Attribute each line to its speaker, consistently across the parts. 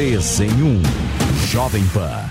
Speaker 1: Três em um. Jovem Pan.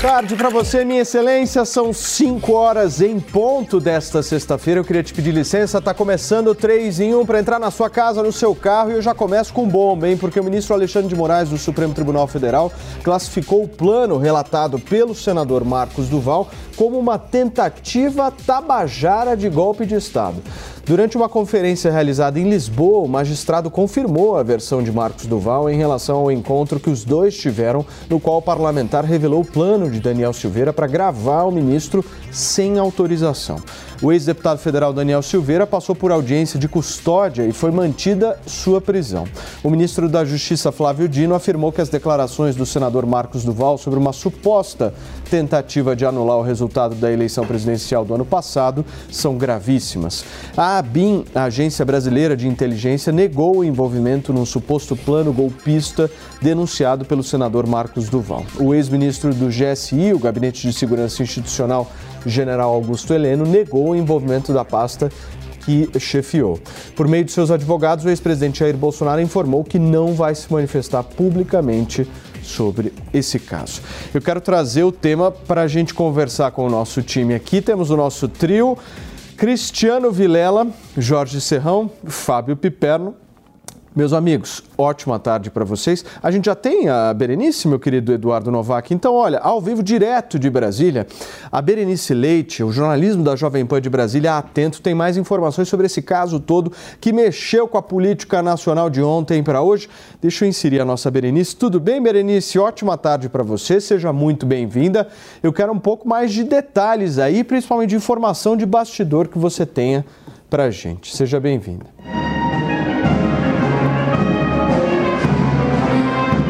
Speaker 2: Tarde para você, minha excelência. São 5 horas em ponto desta sexta-feira. Eu queria te pedir licença. Tá começando o 3 em 1 para entrar na sua casa, no seu carro. E eu já começo com bomba, hein? Porque o ministro Alexandre de Moraes, do Supremo Tribunal Federal, classificou o plano relatado pelo senador Marcos Duval como uma tentativa tabajara de golpe de Estado. Durante uma conferência realizada em Lisboa, o magistrado confirmou a versão de Marcos Duval em relação ao encontro que os dois tiveram, no qual o parlamentar revelou o plano de Daniel Silveira para gravar o ministro sem autorização. O ex-deputado federal Daniel Silveira passou por audiência de custódia e foi mantida sua prisão. O ministro da Justiça, Flávio Dino, afirmou que as declarações do senador Marcos Duval sobre uma suposta tentativa de anular o resultado da eleição presidencial do ano passado são gravíssimas. A ABIN, a Agência Brasileira de Inteligência, negou o envolvimento num suposto plano golpista denunciado pelo senador Marcos Duval. O ex-ministro do GSI, o Gabinete de Segurança Institucional, general Augusto Heleno, negou o envolvimento da pasta que chefiou. Por meio de seus advogados, o ex-presidente Jair Bolsonaro informou que não vai se manifestar publicamente sobre esse caso. Eu quero trazer o tema para a gente conversar com o nosso time aqui. Temos o nosso trio: Cristiano Vilela, Jorge Serrão, Fábio Piperno meus amigos, ótima tarde para vocês. A gente já tem a Berenice, meu querido Eduardo Novak. Então, olha, ao vivo, direto de Brasília, a Berenice Leite, o jornalismo da Jovem Pan de Brasília, atento, tem mais informações sobre esse caso todo que mexeu com a política nacional de ontem para hoje. Deixa eu inserir a nossa Berenice. Tudo bem, Berenice? Ótima tarde para você, seja muito bem-vinda. Eu quero um pouco mais de detalhes aí, principalmente de informação de bastidor que você tenha para gente. Seja bem-vinda.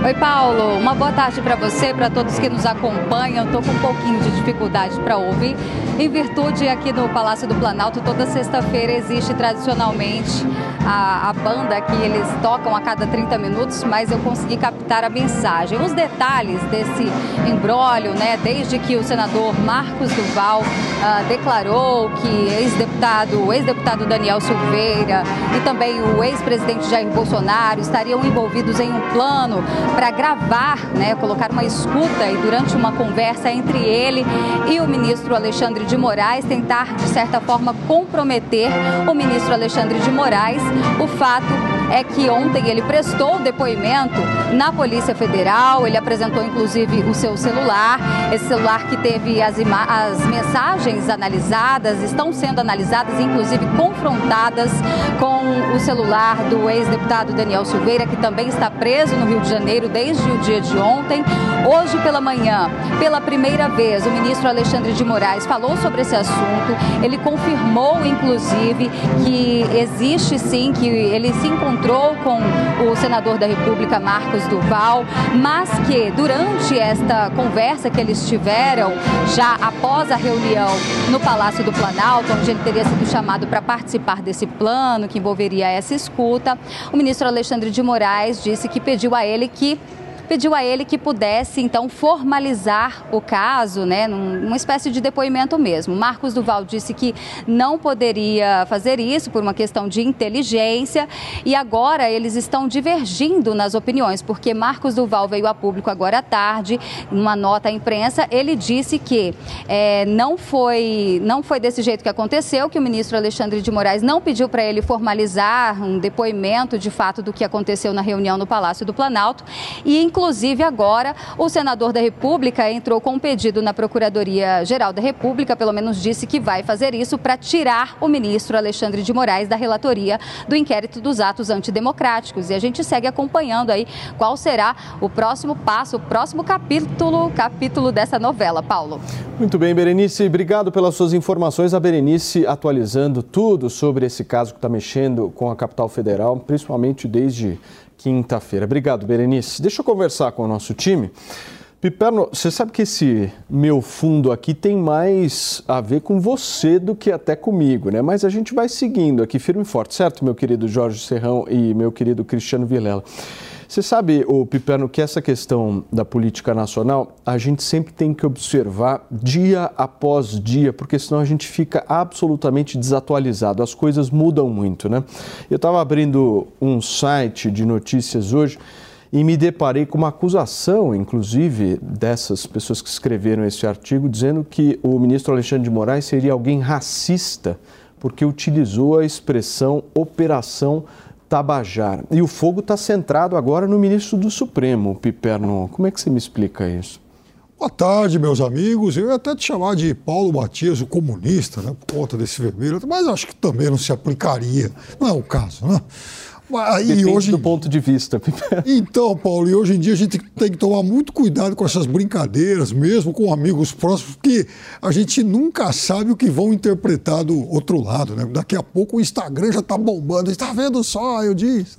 Speaker 3: Oi, Paulo. Uma boa tarde para você, para todos que nos acompanham. Estou com um pouquinho de dificuldade para ouvir. Em virtude aqui no Palácio do Planalto, toda sexta-feira existe tradicionalmente a, a, banda que eles tocam a cada 30 minutos, mas eu consegui captar a mensagem. Os detalhes desse embrólio, né, desde que o senador Marcos Duval uh, declarou que ex-deputado, o ex-deputado Daniel Silveira e também o ex-presidente Jair Bolsonaro estariam envolvidos em um plano para gravar, né, colocar uma escuta e durante uma conversa entre ele e o ministro Alexandre de Moraes tentar de certa forma comprometer o ministro Alexandre de Moraes. O fato é que ontem ele prestou depoimento na Polícia Federal, ele apresentou inclusive o seu celular, esse celular que teve as, as mensagens analisadas, estão sendo analisadas, inclusive confrontadas com o celular do ex-deputado Daniel Silveira, que também está preso no Rio de Janeiro desde o dia de ontem. Hoje pela manhã, pela primeira vez, o ministro Alexandre de Moraes falou sobre esse assunto. Ele confirmou, inclusive, que existe sim, que ele se encontrou com o senador da República, Marcos Duval, mas que durante esta conversa que eles tiveram, já após a reunião no Palácio do Planalto, onde ele teria sido chamado para participar desse plano que envolveria essa escuta, o ministro Alexandre de Moraes disse que pediu a ele que pediu a ele que pudesse então formalizar o caso, né, numa espécie de depoimento mesmo. Marcos Duval disse que não poderia fazer isso por uma questão de inteligência e agora eles estão divergindo nas opiniões, porque Marcos Duval veio a público agora à tarde, numa nota à imprensa, ele disse que é, não foi não foi desse jeito que aconteceu, que o ministro Alexandre de Moraes não pediu para ele formalizar um depoimento de fato do que aconteceu na reunião no Palácio do Planalto e Inclusive, agora, o senador da República entrou com um pedido na Procuradoria-Geral da República, pelo menos disse que vai fazer isso para tirar o ministro Alexandre de Moraes da relatoria do inquérito dos atos antidemocráticos. E a gente segue acompanhando aí qual será o próximo passo, o próximo capítulo, capítulo dessa novela, Paulo.
Speaker 2: Muito bem, Berenice, obrigado pelas suas informações. A Berenice atualizando tudo sobre esse caso que está mexendo com a capital federal, principalmente desde quinta-feira. Obrigado, Berenice. Deixa eu conversar com o nosso time. Piperno, você sabe que esse meu fundo aqui tem mais a ver com você do que até comigo, né? Mas a gente vai seguindo aqui firme e forte, certo, meu querido Jorge Serrão e meu querido Cristiano Vilela? Você sabe, o Piperno, que essa questão da política nacional a gente sempre tem que observar dia após dia, porque senão a gente fica absolutamente desatualizado. As coisas mudam muito, né? Eu estava abrindo um site de notícias hoje e me deparei com uma acusação, inclusive, dessas pessoas que escreveram esse artigo, dizendo que o ministro Alexandre de Moraes seria alguém racista porque utilizou a expressão operação Tabajara. E o fogo está centrado agora no ministro do Supremo, Piperno. Como é que você me explica isso?
Speaker 4: Boa tarde, meus amigos. Eu ia até te chamar de Paulo Matias, o comunista, né, por conta desse vermelho, mas acho que também não se aplicaria. Não é o caso, né?
Speaker 2: E hoje do ponto de vista.
Speaker 4: Então, Paulo, e hoje em dia a gente tem que tomar muito cuidado com essas brincadeiras, mesmo com amigos próximos, porque a gente nunca sabe o que vão interpretar do outro lado, né? Daqui a pouco o Instagram já está bombando, está vendo só, eu disse.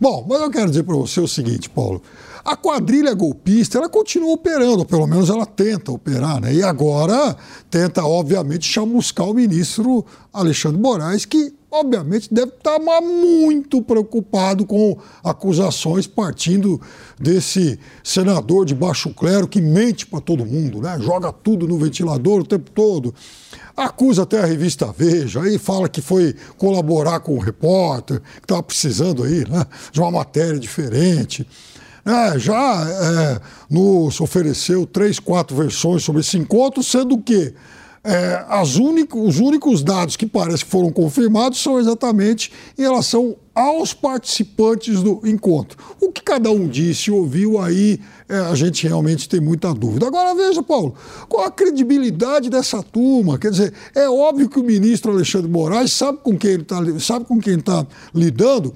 Speaker 4: Bom, mas eu quero dizer para você o seguinte, Paulo. A quadrilha golpista, ela continua operando, pelo menos ela tenta operar, né? E agora tenta, obviamente, chamuscar o ministro Alexandre Moraes, que obviamente deve estar muito preocupado com acusações partindo desse senador de baixo clero que mente para todo mundo, né? joga tudo no ventilador o tempo todo. Acusa até a revista Veja, aí fala que foi colaborar com o repórter, que estava precisando aí né, de uma matéria diferente. É, já é, nos ofereceu três, quatro versões sobre esse encontro, sendo que é, único, os únicos dados que parece que foram confirmados são exatamente em relação aos participantes do encontro. O que cada um disse, ouviu, aí é, a gente realmente tem muita dúvida. Agora veja, Paulo, qual a credibilidade dessa turma? Quer dizer, é óbvio que o ministro Alexandre Moraes sabe com quem ele está está lidando.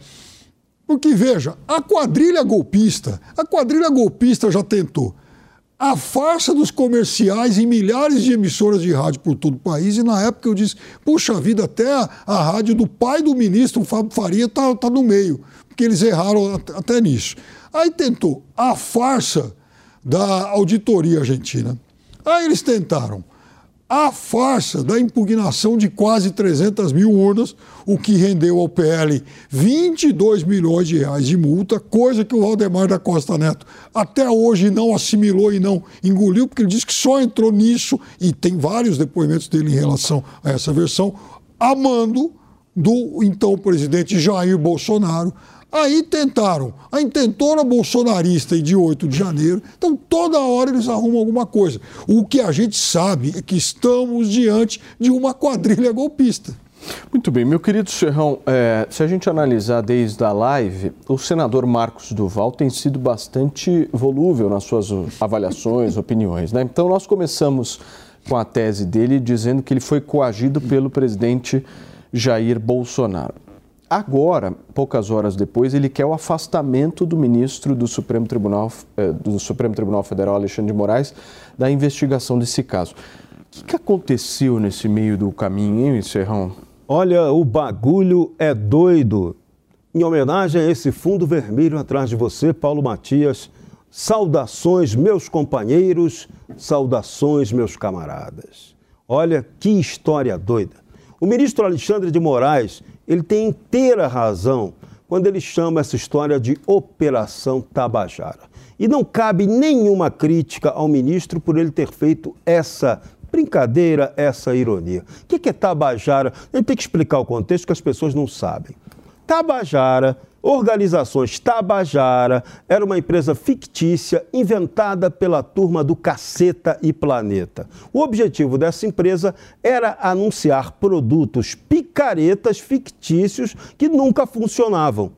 Speaker 4: Porque, veja, a quadrilha golpista, a quadrilha golpista já tentou a farsa dos comerciais em milhares de emissoras de rádio por todo o país. E na época eu disse: puxa vida, até a, a rádio do pai do ministro, o Fábio Faria, está tá no meio, porque eles erraram até nisso. Aí tentou a farsa da auditoria argentina. Aí eles tentaram a farsa da impugnação de quase 300 mil urnas, o que rendeu ao PL 22 milhões de reais de multa, coisa que o Valdemar da Costa Neto até hoje não assimilou e não engoliu, porque ele disse que só entrou nisso, e tem vários depoimentos dele em relação a essa versão, amando do então presidente Jair Bolsonaro, Aí tentaram a intentora bolsonarista de 8 de janeiro. Então, toda hora eles arrumam alguma coisa. O que a gente sabe é que estamos diante de uma quadrilha golpista.
Speaker 2: Muito bem, meu querido Serrão, é, se a gente analisar desde a live, o senador Marcos Duval tem sido bastante volúvel nas suas avaliações, opiniões. Né? Então, nós começamos com a tese dele dizendo que ele foi coagido pelo presidente Jair Bolsonaro. Agora, poucas horas depois, ele quer o afastamento do ministro do Supremo Tribunal, eh, do Supremo Tribunal Federal, Alexandre de Moraes, da investigação desse caso. O que, que aconteceu nesse meio do caminho, hein, Serrão?
Speaker 5: Olha, o bagulho é doido. Em homenagem a esse fundo vermelho atrás de você, Paulo Matias, saudações, meus companheiros, saudações, meus camaradas. Olha que história doida. O ministro Alexandre de Moraes ele tem inteira razão quando ele chama essa história de Operação Tabajara. E não cabe nenhuma crítica ao ministro por ele ter feito essa brincadeira, essa ironia. O que é Tabajara? Ele tem que explicar o contexto que as pessoas não sabem. Tabajara Organizações Tabajara era uma empresa fictícia inventada pela turma do Caceta e Planeta. O objetivo dessa empresa era anunciar produtos picaretas fictícios que nunca funcionavam.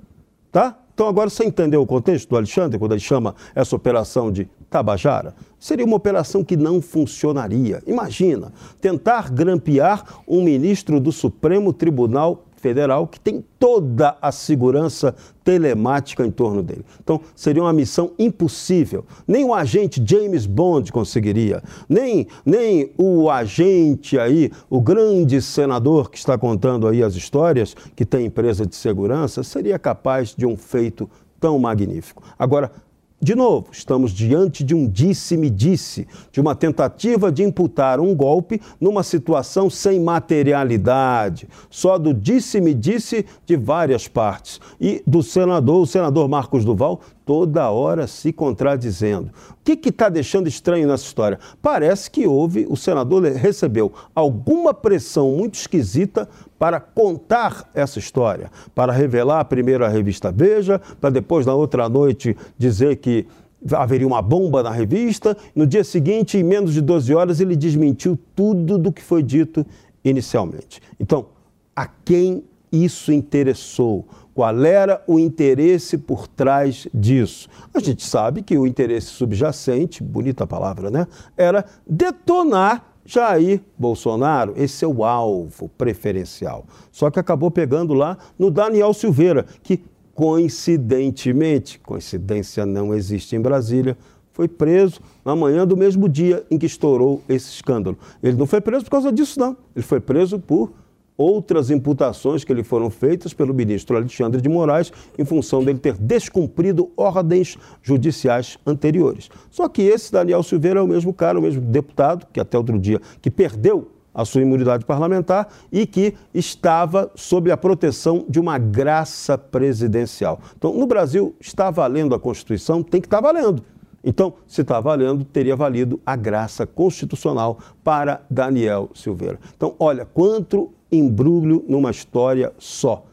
Speaker 5: Tá? Então agora você entendeu o contexto do Alexandre quando ele chama essa operação de Tabajara? Seria uma operação que não funcionaria. Imagina, tentar grampear um ministro do Supremo Tribunal Federal que tem toda a segurança telemática em torno dele. Então, seria uma missão impossível. Nem o agente James Bond conseguiria, nem, nem o agente aí, o grande senador que está contando aí as histórias, que tem empresa de segurança, seria capaz de um feito tão magnífico. Agora, de novo, estamos diante de um disse-me-disse, de uma tentativa de imputar um golpe numa situação sem materialidade, só do disse-me-disse de várias partes. E do senador, o senador Marcos Duval, toda hora se contradizendo. O que está deixando estranho nessa história? Parece que houve, o senador recebeu alguma pressão muito esquisita para contar essa história, para revelar primeiro a revista Veja, para depois, na outra noite, dizer que haveria uma bomba na revista. No dia seguinte, em menos de 12 horas, ele desmentiu tudo do que foi dito inicialmente. Então, a quem isso interessou? Qual era o interesse por trás disso? A gente sabe que o interesse subjacente, bonita palavra, né? Era detonar Jair Bolsonaro, esse é o alvo preferencial. Só que acabou pegando lá no Daniel Silveira, que coincidentemente, coincidência não existe em Brasília, foi preso na manhã do mesmo dia em que estourou esse escândalo. Ele não foi preso por causa disso, não. Ele foi preso por outras imputações que lhe foram feitas pelo ministro Alexandre de Moraes em função dele ter descumprido ordens judiciais anteriores. Só que esse Daniel Silveira é o mesmo cara, o mesmo deputado, que até outro dia, que perdeu a sua imunidade parlamentar e que estava sob a proteção de uma graça presidencial. Então, no Brasil, está valendo a Constituição, tem que estar valendo. Então, se está valendo, teria valido a graça constitucional para Daniel Silveira. Então, olha, quanto embrulho numa história só.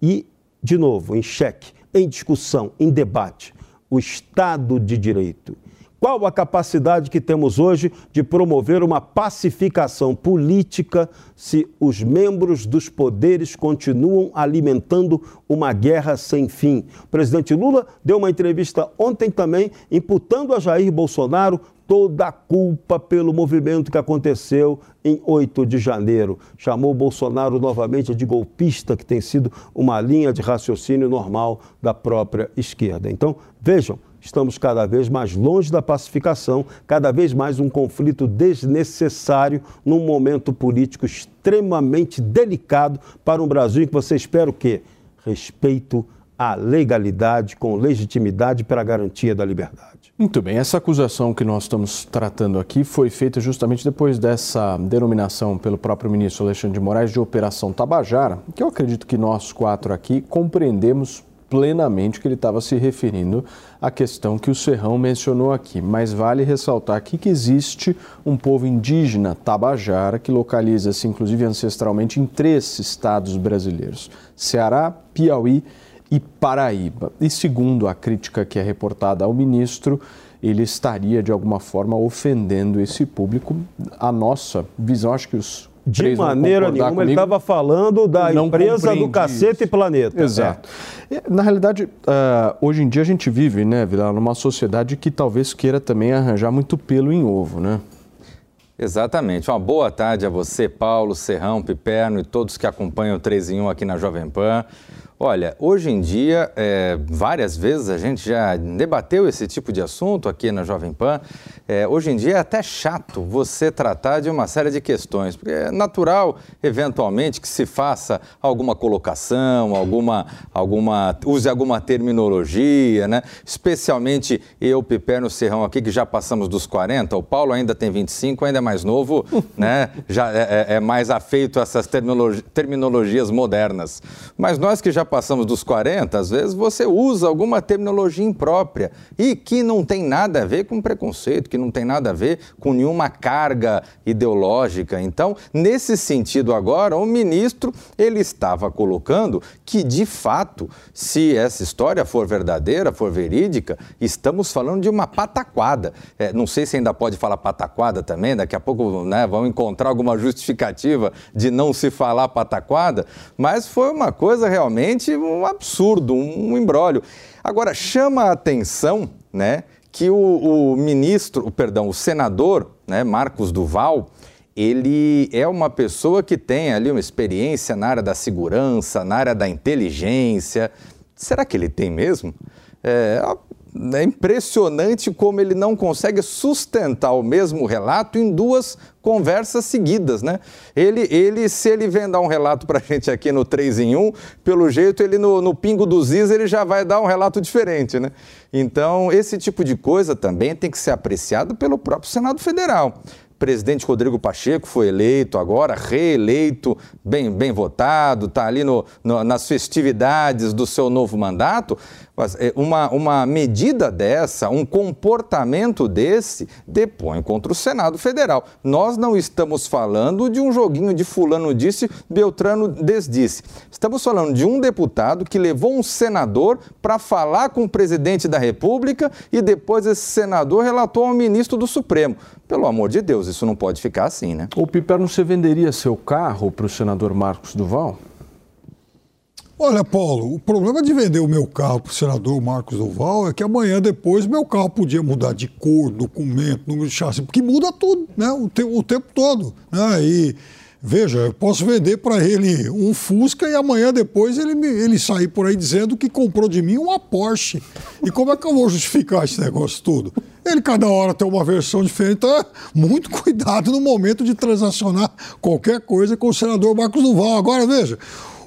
Speaker 5: E, de novo, em xeque, em discussão, em debate, o Estado de Direito. Qual a capacidade que temos hoje de promover uma pacificação política se os membros dos poderes continuam alimentando uma guerra sem fim? O presidente Lula deu uma entrevista ontem também, imputando a Jair Bolsonaro toda a culpa pelo movimento que aconteceu em 8 de janeiro. Chamou Bolsonaro novamente de golpista, que tem sido uma linha de raciocínio normal da própria esquerda. Então, vejam, estamos cada vez mais longe da pacificação, cada vez mais um conflito desnecessário num momento político extremamente delicado para um Brasil em que você espera o quê? Respeito à legalidade com legitimidade para a garantia da liberdade.
Speaker 2: Muito bem, essa acusação que nós estamos tratando aqui foi feita justamente depois dessa denominação pelo próprio ministro Alexandre de Moraes de Operação Tabajara, que eu acredito que nós quatro aqui compreendemos plenamente que ele estava se referindo à questão que o Serrão mencionou aqui. Mas vale ressaltar aqui que existe um povo indígena tabajara que localiza-se, inclusive ancestralmente, em três estados brasileiros: Ceará, Piauí e Paraíba. E segundo a crítica que é reportada ao ministro, ele estaria de alguma forma ofendendo esse público. A nossa visão, acho que os
Speaker 5: de maneira nenhuma, comigo, ele estava falando da empresa do Cacete isso. Planeta.
Speaker 2: Exato. É. Na realidade, uh, hoje em dia a gente vive, né, Vila, numa sociedade que talvez queira também arranjar muito pelo em ovo, né?
Speaker 6: Exatamente. Uma boa tarde a você, Paulo, Serrão, Piperno e todos que acompanham o 3 em 1 aqui na Jovem Pan. Olha, hoje em dia, é, várias vezes a gente já debateu esse tipo de assunto aqui na Jovem Pan. É, hoje em dia é até chato você tratar de uma série de questões, porque é natural, eventualmente, que se faça alguma colocação, alguma, alguma use alguma terminologia, né? Especialmente eu, Piperno Serrão aqui, que já passamos dos 40, o Paulo ainda tem 25, ainda é mais novo, né? Já é, é, é mais afeito a essas terminologi terminologias modernas. Mas nós que já passamos dos 40, às vezes você usa alguma terminologia imprópria e que não tem nada a ver com preconceito, que não tem nada a ver com nenhuma carga ideológica. Então, nesse sentido agora, o ministro ele estava colocando que de fato, se essa história for verdadeira, for verídica, estamos falando de uma pataquada. É, não sei se ainda pode falar pataquada também, daqui a pouco né, vão encontrar alguma justificativa de não se falar pataquada, mas foi uma coisa realmente realmente um absurdo, um embrólio. Agora, chama a atenção né, que o, o ministro, perdão, o senador né, Marcos Duval, ele é uma pessoa que tem ali uma experiência na área da segurança, na área da inteligência. Será que ele tem mesmo? É, é impressionante como ele não consegue sustentar o mesmo relato em duas conversas seguidas, né? Ele, ele se ele vem dar um relato para a gente aqui no 3 em 1, pelo jeito ele no, no pingo dos is ele já vai dar um relato diferente, né? Então, esse tipo de coisa também tem que ser apreciado pelo próprio Senado Federal presidente Rodrigo Pacheco foi eleito agora, reeleito, bem, bem votado, está ali no, no, nas festividades do seu novo mandato. Mas é, uma, uma medida dessa, um comportamento desse, depõe contra o Senado Federal. Nós não estamos falando de um joguinho de fulano disse, Beltrano desdisse. Estamos falando de um deputado que levou um senador para falar com o presidente da República e depois esse senador relatou ao ministro do Supremo. Pelo amor de Deus, isso não pode ficar assim, né?
Speaker 2: O Piperno, você venderia seu carro para o senador Marcos Duval?
Speaker 4: Olha, Paulo, o problema de vender o meu carro para o senador Marcos Duval é que amanhã depois meu carro podia mudar de cor, documento, número de chassi, porque muda tudo, né? O, te, o tempo todo. Né? E veja, eu posso vender para ele um Fusca e amanhã depois ele, me, ele sair por aí dizendo que comprou de mim uma Porsche. E como é que eu vou justificar esse negócio todo? Ele cada hora tem uma versão diferente, então é muito cuidado no momento de transacionar qualquer coisa com o senador Marcos Duval. Agora, veja,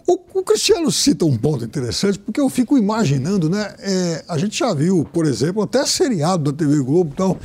Speaker 4: o, o, Cristiano cita um ponto interessante, porque eu fico imaginando, né? É, a gente já viu, por exemplo, até seriado da TV Globo, então,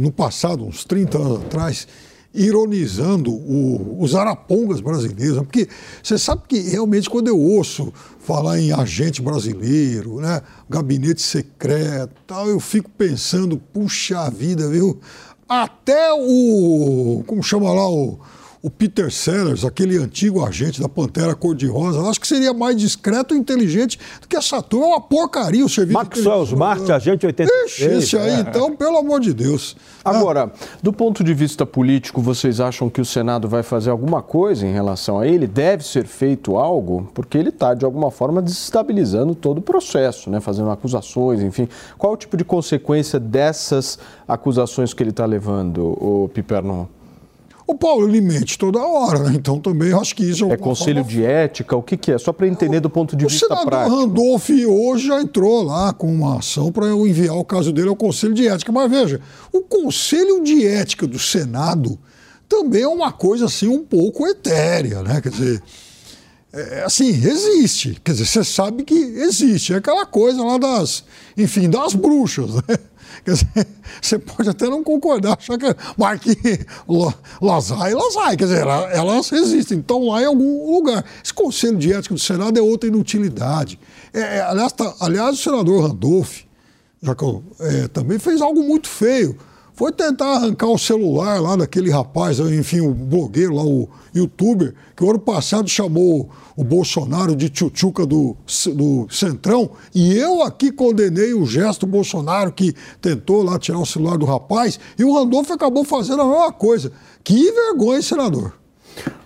Speaker 4: no passado, uns 30 anos atrás, ironizando o, os arapongas brasileiros, porque você sabe que realmente quando eu ouço falar em agente brasileiro, né, gabinete secreto, tal, eu fico pensando, puxa vida, viu? Até o, como chama lá o o Peter Sellers, aquele antigo agente da Pantera Cor-de-Rosa, acho que seria mais discreto e inteligente do que essa turma. É uma porcaria o serviço.
Speaker 5: Maxwell Smart, agente 86.
Speaker 4: Ixi, esse aí, é. então, pelo amor de Deus.
Speaker 2: Agora, do ponto de vista político, vocês acham que o Senado vai fazer alguma coisa em relação a ele? Deve ser feito algo? Porque ele está, de alguma forma, desestabilizando todo o processo, né? fazendo acusações, enfim. Qual o tipo de consequência dessas acusações que ele está levando, o Piperno?
Speaker 4: O Paulo ele mente toda hora, né? então também acho que isso
Speaker 2: é. É conselho forma... de ética? O que, que é? Só para entender do ponto de
Speaker 4: o
Speaker 2: vista
Speaker 4: prático.
Speaker 2: O
Speaker 4: senador Randolph hoje já entrou lá com uma ação para eu enviar o caso dele ao conselho de ética. Mas veja, o conselho de ética do Senado também é uma coisa assim um pouco etérea, né? Quer dizer. É, assim, existe. Quer dizer, você sabe que existe. É aquela coisa lá das, enfim, das bruxas, né? Quer dizer, você pode até não concordar, achar que, que elas vai, elas vai, quer dizer, elas existem, então lá em algum lugar. Esse Conselho de Ética do Senado é outra inutilidade. É, é aliás, tá, aliás, o senador Randolph, já que eu, é, também fez algo muito feio foi tentar arrancar o celular lá daquele rapaz, enfim, o blogueiro lá, o youtuber, que o ano passado chamou o Bolsonaro de tchutchuca do, do Centrão, e eu aqui condenei o gesto do Bolsonaro que tentou lá tirar o celular do rapaz, e o Randolfo acabou fazendo a mesma coisa. Que vergonha, senador.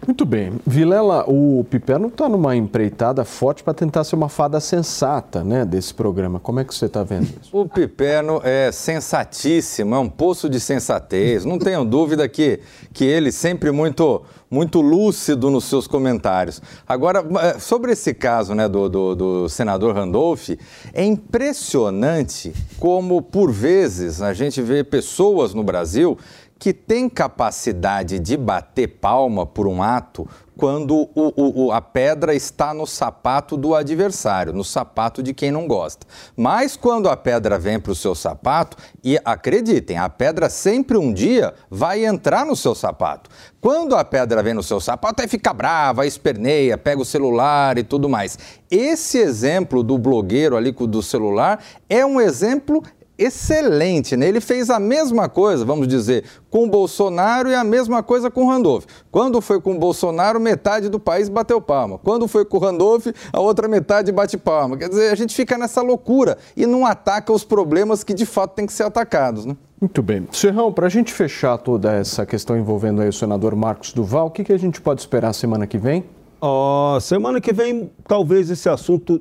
Speaker 2: Muito bem. Vilela, o Piperno está numa empreitada forte para tentar ser uma fada sensata né, desse programa. Como é que você está vendo isso?
Speaker 6: O Piperno é sensatíssimo, é um poço de sensatez. Não tenho dúvida que, que ele sempre muito muito lúcido nos seus comentários. Agora, sobre esse caso né, do, do, do senador Randolph, é impressionante como, por vezes, a gente vê pessoas no Brasil que tem capacidade de bater palma por um ato quando o, o, a pedra está no sapato do adversário, no sapato de quem não gosta. Mas quando a pedra vem para o seu sapato, e acreditem, a pedra sempre um dia vai entrar no seu sapato. Quando a pedra vem no seu sapato, aí fica brava, esperneia, pega o celular e tudo mais. Esse exemplo do blogueiro ali do celular é um exemplo excelente, né? Ele fez a mesma coisa, vamos dizer, com o Bolsonaro e a mesma coisa com o Randolph. Quando foi com o Bolsonaro, metade do país bateu palma. Quando foi com o Randolph, a outra metade bate palma. Quer dizer, a gente fica nessa loucura e não ataca os problemas que de fato têm que ser atacados, né?
Speaker 2: Muito bem. Serrão, para a gente fechar toda essa questão envolvendo o senador Marcos Duval, o que, que a gente pode esperar semana que vem?
Speaker 5: Oh, semana que vem, talvez esse assunto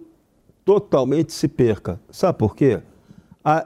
Speaker 5: totalmente se perca. Sabe por quê?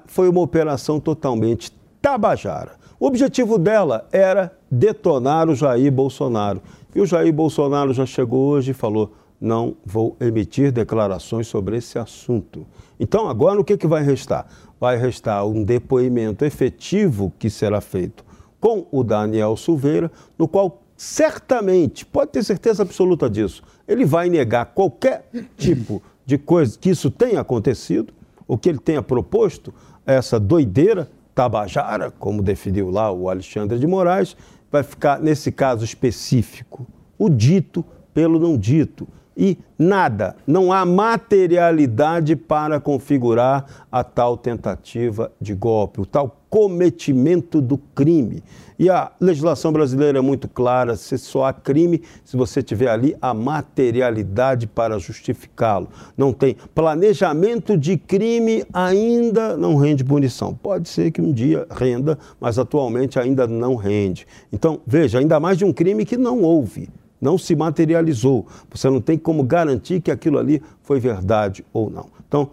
Speaker 5: Foi uma operação totalmente tabajara. O objetivo dela era detonar o Jair Bolsonaro. E o Jair Bolsonaro já chegou hoje e falou: não vou emitir declarações sobre esse assunto. Então, agora o que, que vai restar? Vai restar um depoimento efetivo que será feito com o Daniel Silveira, no qual certamente, pode ter certeza absoluta disso, ele vai negar qualquer tipo de coisa que isso tenha acontecido, ou que ele tenha proposto essa doideira tabajara, como definiu lá o Alexandre de Moraes, vai ficar, nesse caso específico, o dito pelo não dito. E nada, não há materialidade para configurar a tal tentativa de golpe, o tal cometimento do crime. E a legislação brasileira é muito clara: se só há crime se você tiver ali a materialidade para justificá-lo. Não tem planejamento de crime, ainda não rende punição. Pode ser que um dia renda, mas atualmente ainda não rende. Então, veja, ainda mais de um crime que não houve não se materializou. Você não tem como garantir que aquilo ali foi verdade ou não. Então,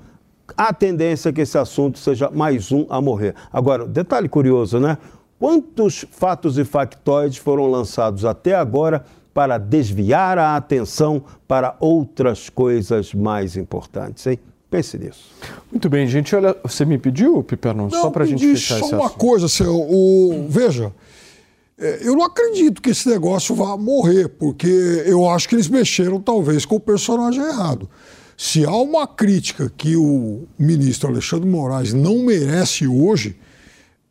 Speaker 5: há tendência que esse assunto seja mais um a morrer. Agora, detalhe curioso, né? Quantos fatos e factóides foram lançados até agora para desviar a atenção para outras coisas mais importantes, hein? Pense nisso.
Speaker 2: Muito bem, gente. Olha, você me pediu, Piperno, só para a gente fechar
Speaker 4: só
Speaker 2: esse
Speaker 4: uma
Speaker 2: assunto.
Speaker 4: coisa, seu, o, veja, é, eu não acredito que esse negócio vá morrer, porque eu acho que eles mexeram talvez com o personagem errado. Se há uma crítica que o ministro Alexandre Moraes não merece hoje,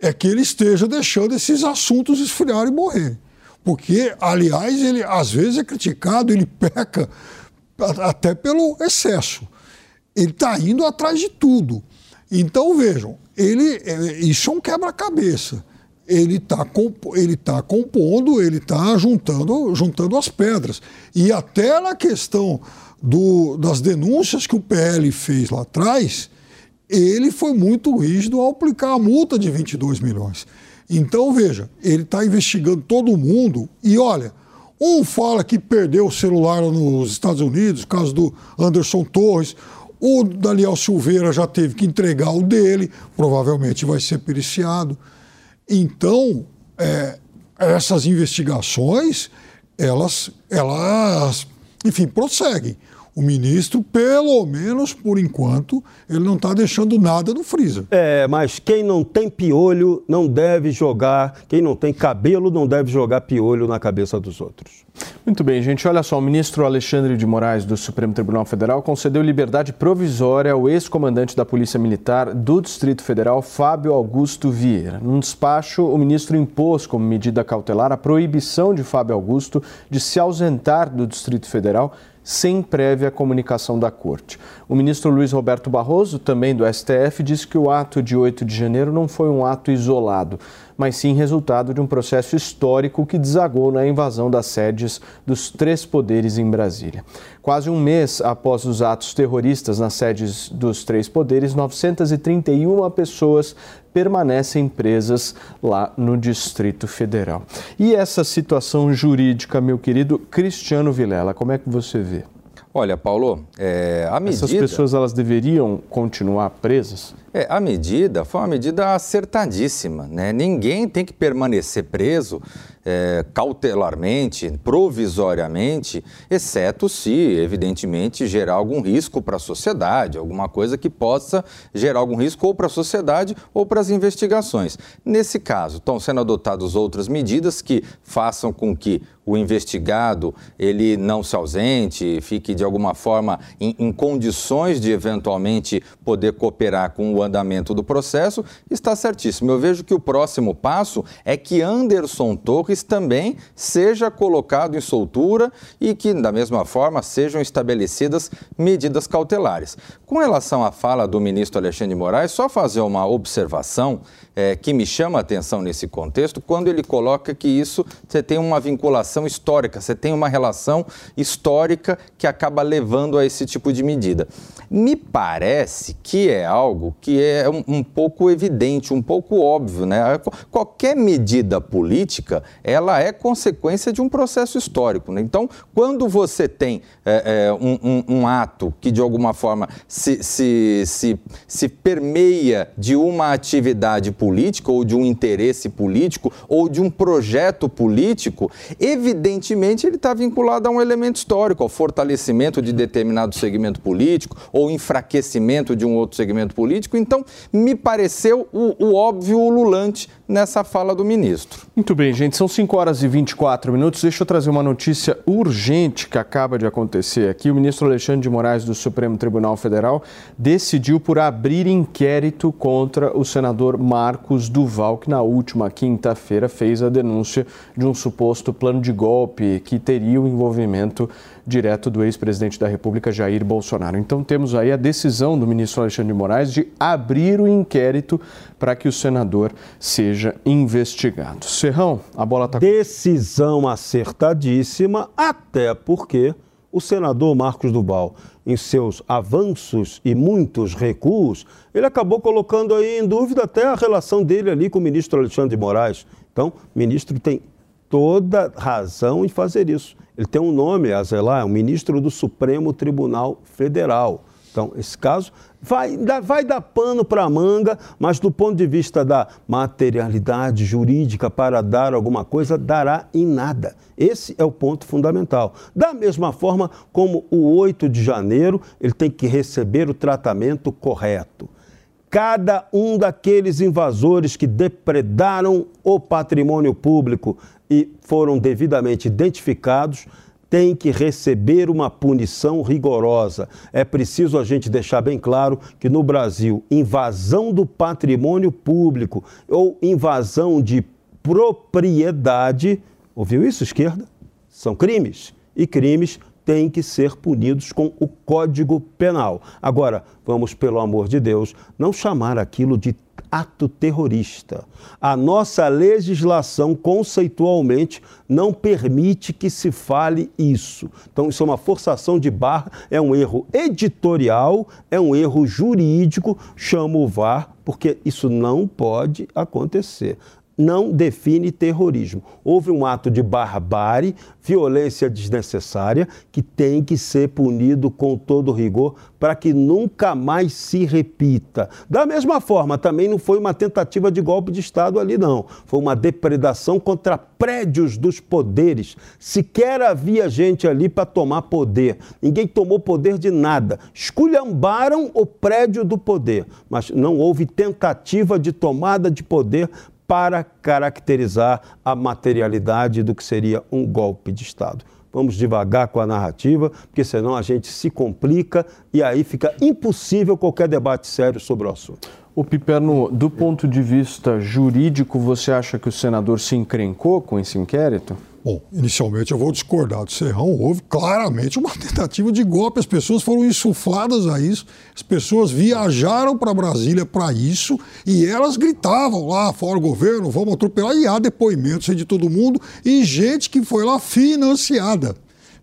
Speaker 4: é que ele esteja deixando esses assuntos esfriarem e morrer. Porque, aliás, ele às vezes é criticado, ele peca até pelo excesso. Ele está indo atrás de tudo. Então, vejam, ele, é, isso é um quebra-cabeça. Ele está ele tá compondo, ele está juntando, juntando as pedras. E até na questão do, das denúncias que o PL fez lá atrás, ele foi muito rígido ao aplicar a multa de 22 milhões. Então, veja, ele está investigando todo mundo e olha, um fala que perdeu o celular nos Estados Unidos, caso do Anderson Torres, o Daniel Silveira já teve que entregar o dele, provavelmente vai ser periciado. Então, é, essas investigações, elas, elas, enfim, prosseguem o ministro, pelo menos por enquanto, ele não está deixando nada no freezer.
Speaker 5: É, mas quem não tem piolho não deve jogar, quem não tem cabelo não deve jogar piolho na cabeça dos outros.
Speaker 2: Muito bem, gente. Olha só, o ministro Alexandre de Moraes, do Supremo Tribunal Federal, concedeu liberdade provisória ao ex-comandante da Polícia Militar do Distrito Federal, Fábio Augusto Vieira. Num despacho, o ministro impôs como medida cautelar a proibição de Fábio Augusto de se ausentar do Distrito Federal sem prévia comunicação da Corte. O ministro Luiz Roberto Barroso, também do STF, disse que o ato de 8 de janeiro não foi um ato isolado, mas sim resultado de um processo histórico que desagou na invasão das sedes dos três poderes em Brasília. Quase um mês após os atos terroristas nas sedes dos três poderes, 931 pessoas permanecem presas lá no Distrito Federal. E essa situação jurídica, meu querido Cristiano Vilela, como é que você vê?
Speaker 6: Olha, Paulo, é, a medida...
Speaker 2: Essas pessoas elas deveriam continuar presas?
Speaker 6: É, a medida foi uma medida acertadíssima, né? Ninguém tem que permanecer preso é, cautelarmente, provisoriamente, exceto se, evidentemente, gerar algum risco para a sociedade, alguma coisa que possa gerar algum risco ou para a sociedade ou para as investigações. Nesse caso, estão sendo adotadas outras medidas que façam com que o investigado ele não se ausente, fique de alguma forma em, em condições de eventualmente poder cooperar com o andamento do processo, está certíssimo. Eu vejo que o próximo passo é que Anderson Torres também seja colocado em soltura e que, da mesma forma, sejam estabelecidas medidas cautelares. Com relação à fala do ministro Alexandre de Moraes, só fazer uma observação é, que me chama a atenção nesse contexto, quando ele coloca que isso você tem uma vinculação histórica, você tem uma relação histórica que acaba levando a esse tipo de medida. Me parece que é algo que é um, um, pouco evidente, um pouco óbvio, né? Qualquer medida política, ela é consequência de um processo histórico. Né? Então, quando você tem é, é, um, um, um, ato que de alguma forma se, se, se, se permeia de uma atividade política ou de um interesse político ou de um projeto político, evidentemente ele está vinculado a um elemento histórico, ao fortalecimento de determinado segmento político ou enfraquecimento de um outro segmento político. Então, me pareceu o, o óbvio ululante nessa fala do ministro.
Speaker 2: Muito bem, gente, são 5 horas e 24 minutos. Deixa eu trazer uma notícia urgente que acaba de acontecer aqui. O ministro Alexandre de Moraes do Supremo Tribunal Federal decidiu por abrir inquérito contra o senador Marcos Duval, que na última quinta-feira fez a denúncia de um suposto plano de golpe que teria o envolvimento direto do ex-presidente da República, Jair Bolsonaro. Então temos aí a decisão do ministro Alexandre de Moraes de abrir o inquérito para que o senador seja investigado. Serrão, a bola está...
Speaker 5: Decisão acertadíssima, até porque o senador Marcos Duval, em seus avanços e muitos recuos, ele acabou colocando aí em dúvida até a relação dele ali com o ministro Alexandre de Moraes. Então, o ministro tem toda razão em fazer isso. Ele tem um nome a zelar, é o ministro do Supremo Tribunal Federal. Então, esse caso vai, vai dar pano para a manga, mas do ponto de vista da materialidade jurídica para dar alguma coisa, dará em nada. Esse é o ponto fundamental. Da mesma forma como o 8 de janeiro, ele tem que receber o tratamento correto cada um daqueles invasores que depredaram o patrimônio público e foram devidamente identificados tem que receber uma punição rigorosa. É preciso a gente deixar bem claro que no Brasil, invasão do patrimônio público ou invasão de propriedade, ouviu isso, esquerda? São crimes. E crimes têm que ser punidos com o Código Penal. Agora, vamos, pelo amor de Deus, não chamar aquilo de ato terrorista. A nossa legislação, conceitualmente, não permite que se fale isso. Então, isso é uma forçação de barra, é um erro editorial, é um erro jurídico, chamo o VAR, porque isso não pode acontecer não define terrorismo. Houve um ato de barbárie, violência desnecessária, que tem que ser punido com todo rigor para que nunca mais se repita. Da mesma forma, também não foi uma tentativa de golpe de Estado ali, não. Foi uma depredação contra prédios dos poderes. Sequer havia gente ali para tomar poder. Ninguém tomou poder de nada. Esculhambaram o prédio do poder, mas não houve tentativa de tomada de poder para caracterizar a materialidade do que seria um golpe de Estado. Vamos devagar com a narrativa, porque senão a gente se complica e aí fica impossível qualquer debate sério sobre o assunto.
Speaker 2: O Piperno, do ponto de vista jurídico, você acha que o senador se encrencou com esse inquérito?
Speaker 4: Bom, inicialmente eu vou discordar do Serrão. Houve claramente uma tentativa de golpe. As pessoas foram insufladas a isso. As pessoas viajaram para Brasília para isso e elas gritavam lá fora o governo, vamos atropelar. E há depoimentos de todo mundo e gente que foi lá financiada.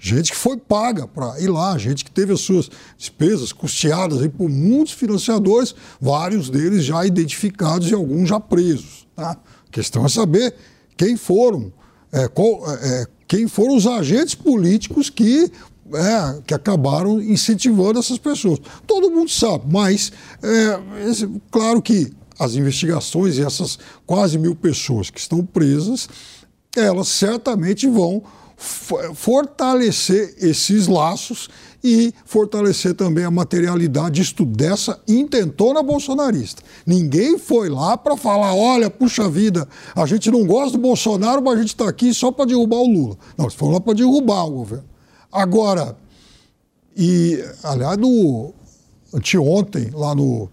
Speaker 4: Gente que foi paga para ir lá, gente que teve as suas despesas custeadas por muitos financiadores, vários deles já identificados e alguns já presos. Tá? A questão é saber quem foram é, qual, é, é, quem foram os agentes políticos que, é, que acabaram incentivando essas pessoas. Todo mundo sabe, mas é, claro que as investigações e essas quase mil pessoas que estão presas, elas certamente vão fortalecer esses laços e fortalecer também a materialidade isto dessa intentona bolsonarista. Ninguém foi lá para falar, olha, puxa vida, a gente não gosta do Bolsonaro, mas a gente está aqui só para derrubar o Lula. Não, eles foram lá para derrubar o governo. Agora, e aliás, no, anteontem, lá no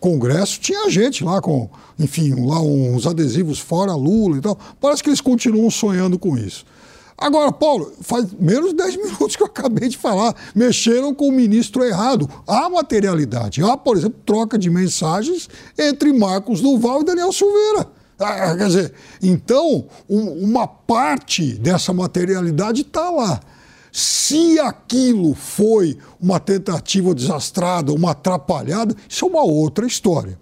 Speaker 4: Congresso, tinha gente lá com, enfim, lá uns adesivos fora Lula e tal. Parece que eles continuam sonhando com isso. Agora, Paulo, faz menos de 10 minutos que eu acabei de falar. Mexeram com o ministro errado. Há materialidade. Há, por exemplo, troca de mensagens entre Marcos Duval e Daniel Silveira. Ah, quer dizer, então, um, uma parte dessa materialidade está lá. Se aquilo foi uma tentativa desastrada, uma atrapalhada, isso é uma outra história.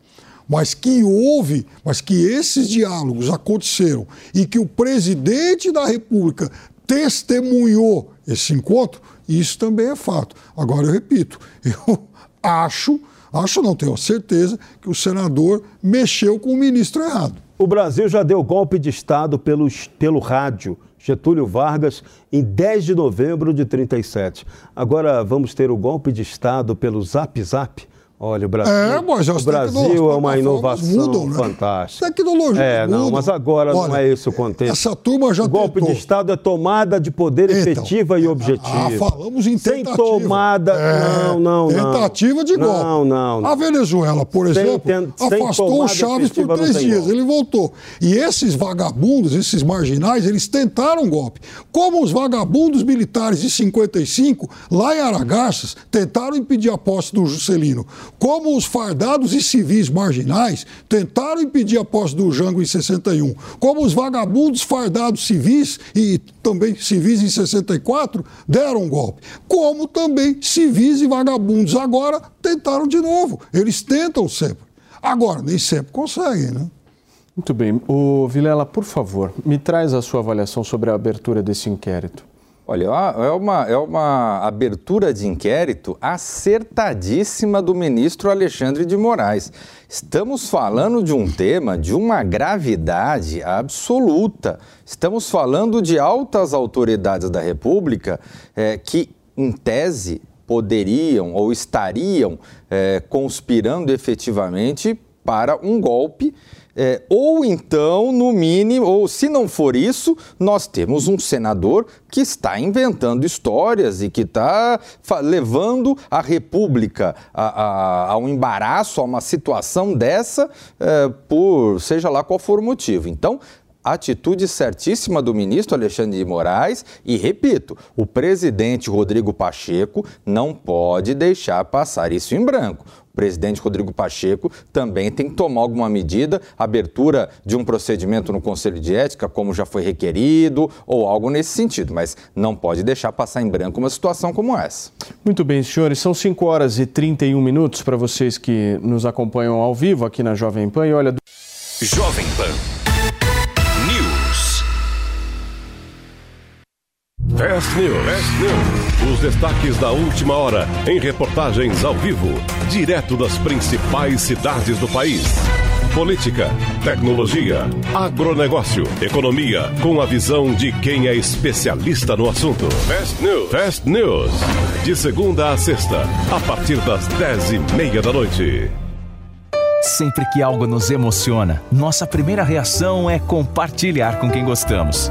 Speaker 4: Mas que houve, mas que esses diálogos aconteceram e que o presidente da República testemunhou esse encontro, isso também é fato. Agora, eu repito, eu acho, acho não tenho certeza, que o senador mexeu com o ministro errado.
Speaker 5: O Brasil já deu golpe de Estado pelo, pelo rádio. Getúlio Vargas, em 10 de novembro de 37. Agora vamos ter o golpe de Estado pelo Zap Zap. Olha, o Brasil,
Speaker 4: é, mas
Speaker 5: o Brasil é uma inovação mudam, né? fantástica.
Speaker 4: Tecnologia
Speaker 5: É, não, mas agora Olha, não é esse o contexto.
Speaker 4: Essa turma já
Speaker 5: O golpe
Speaker 4: tentou.
Speaker 5: de Estado é tomada de poder então, efetiva e objetiva.
Speaker 4: Ah, falamos em tentativa.
Speaker 5: Sem tomada, é, não, não,
Speaker 4: não. Tentativa de golpe.
Speaker 5: Não, não, não.
Speaker 4: A Venezuela, por exemplo, sem, afastou o Chaves por três dias. Golpe. Ele voltou. E esses vagabundos, esses marginais, eles tentaram golpe. Como os vagabundos militares de 55, lá em Aragarças, tentaram impedir a posse do Juscelino como os fardados e civis marginais tentaram impedir a posse do Jango em 61, como os vagabundos fardados civis e também civis em 64 deram um golpe, como também civis e vagabundos agora tentaram de novo. Eles tentam sempre. Agora, nem sempre conseguem, né?
Speaker 2: Muito bem. O Vilela, por favor, me traz a sua avaliação sobre a abertura desse inquérito.
Speaker 6: Olha, é uma, é uma abertura de inquérito acertadíssima do ministro Alexandre de Moraes. Estamos falando de um tema de uma gravidade absoluta. Estamos falando de altas autoridades da República é, que, em tese, poderiam ou estariam é, conspirando efetivamente para um golpe é, ou então, no mínimo, ou se não for isso, nós temos um senador que está inventando histórias e que está levando a República a, a, a, um embaraço, a uma situação dessa, é, por seja lá qual for o motivo. Então, atitude certíssima do ministro Alexandre de Moraes e, repito, o presidente Rodrigo Pacheco não pode deixar passar isso em branco. O presidente Rodrigo Pacheco também tem que tomar alguma medida, abertura de um procedimento no Conselho de Ética, como já foi requerido, ou algo nesse sentido, mas não pode deixar passar em branco uma situação como essa.
Speaker 2: Muito bem, senhores, são 5 horas e 31 minutos para vocês que nos acompanham ao vivo aqui na Jovem Pan. E olha.
Speaker 1: Jovem Pan
Speaker 7: Fast News. Fast News. Os destaques da última hora em reportagens ao vivo, direto das principais cidades do país. Política, tecnologia, agronegócio, economia, com a visão de quem é especialista no assunto. Fast News. Fast News. De segunda a sexta, a partir das dez e meia da noite.
Speaker 1: Sempre que algo nos emociona, nossa primeira reação é compartilhar com quem gostamos.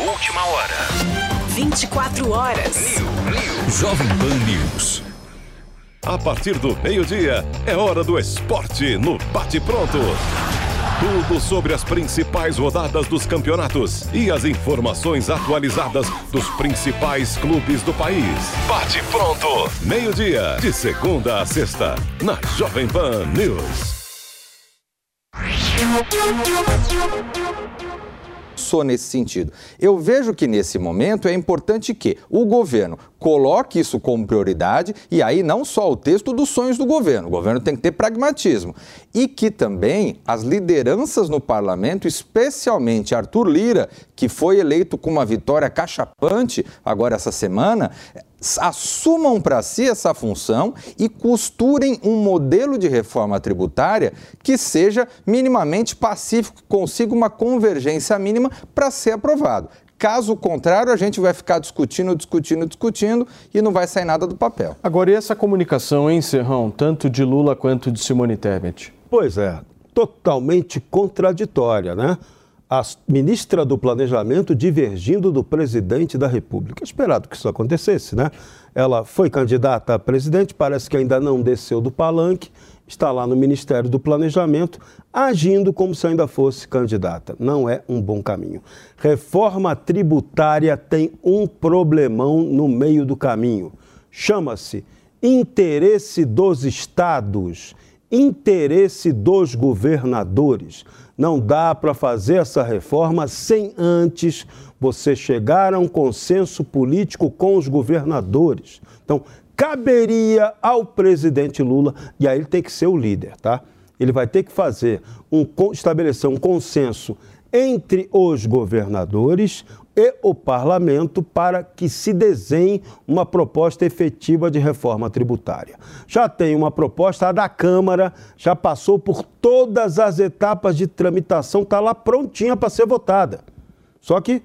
Speaker 8: Última hora.
Speaker 9: 24 horas.
Speaker 7: Jovem Pan News. A partir do meio-dia, é hora do esporte no Bate Pronto. Tudo sobre as principais rodadas dos campeonatos e as informações atualizadas dos principais clubes do país. Bate Pronto, meio-dia, de segunda a sexta, na Jovem Pan News
Speaker 6: sou nesse sentido. Eu vejo que nesse momento é importante que o governo coloque isso como prioridade e aí não só o texto dos sonhos do governo, o governo tem que ter pragmatismo e que também as lideranças no parlamento, especialmente Arthur Lira, que foi eleito com uma vitória cachapante agora essa semana, assumam para si essa função e costurem um modelo de reforma tributária que seja minimamente pacífico, consiga uma convergência mínima para ser aprovado. Caso contrário, a gente vai ficar discutindo, discutindo, discutindo e não vai sair nada do papel.
Speaker 2: Agora, e essa comunicação, hein, Serrão, tanto de Lula quanto de Simone Tebet?
Speaker 5: Pois é, totalmente contraditória, né? A ministra do Planejamento divergindo do presidente da República. Esperado que isso acontecesse, né? Ela foi candidata a presidente, parece que ainda não desceu do palanque está lá no Ministério do Planejamento, agindo como se ainda fosse candidata. Não é um bom caminho. Reforma tributária tem um problemão no meio do caminho. Chama-se interesse dos estados, interesse dos governadores. Não dá para fazer essa reforma sem antes você chegar a um consenso político com os governadores. Então, caberia ao presidente Lula, e aí ele tem que ser o líder, tá? Ele vai ter que fazer um estabelecer um consenso entre os governadores e o parlamento para que se desenhe uma proposta efetiva de reforma tributária. Já tem uma proposta da Câmara, já passou por todas as etapas de tramitação, está lá prontinha para ser votada. Só que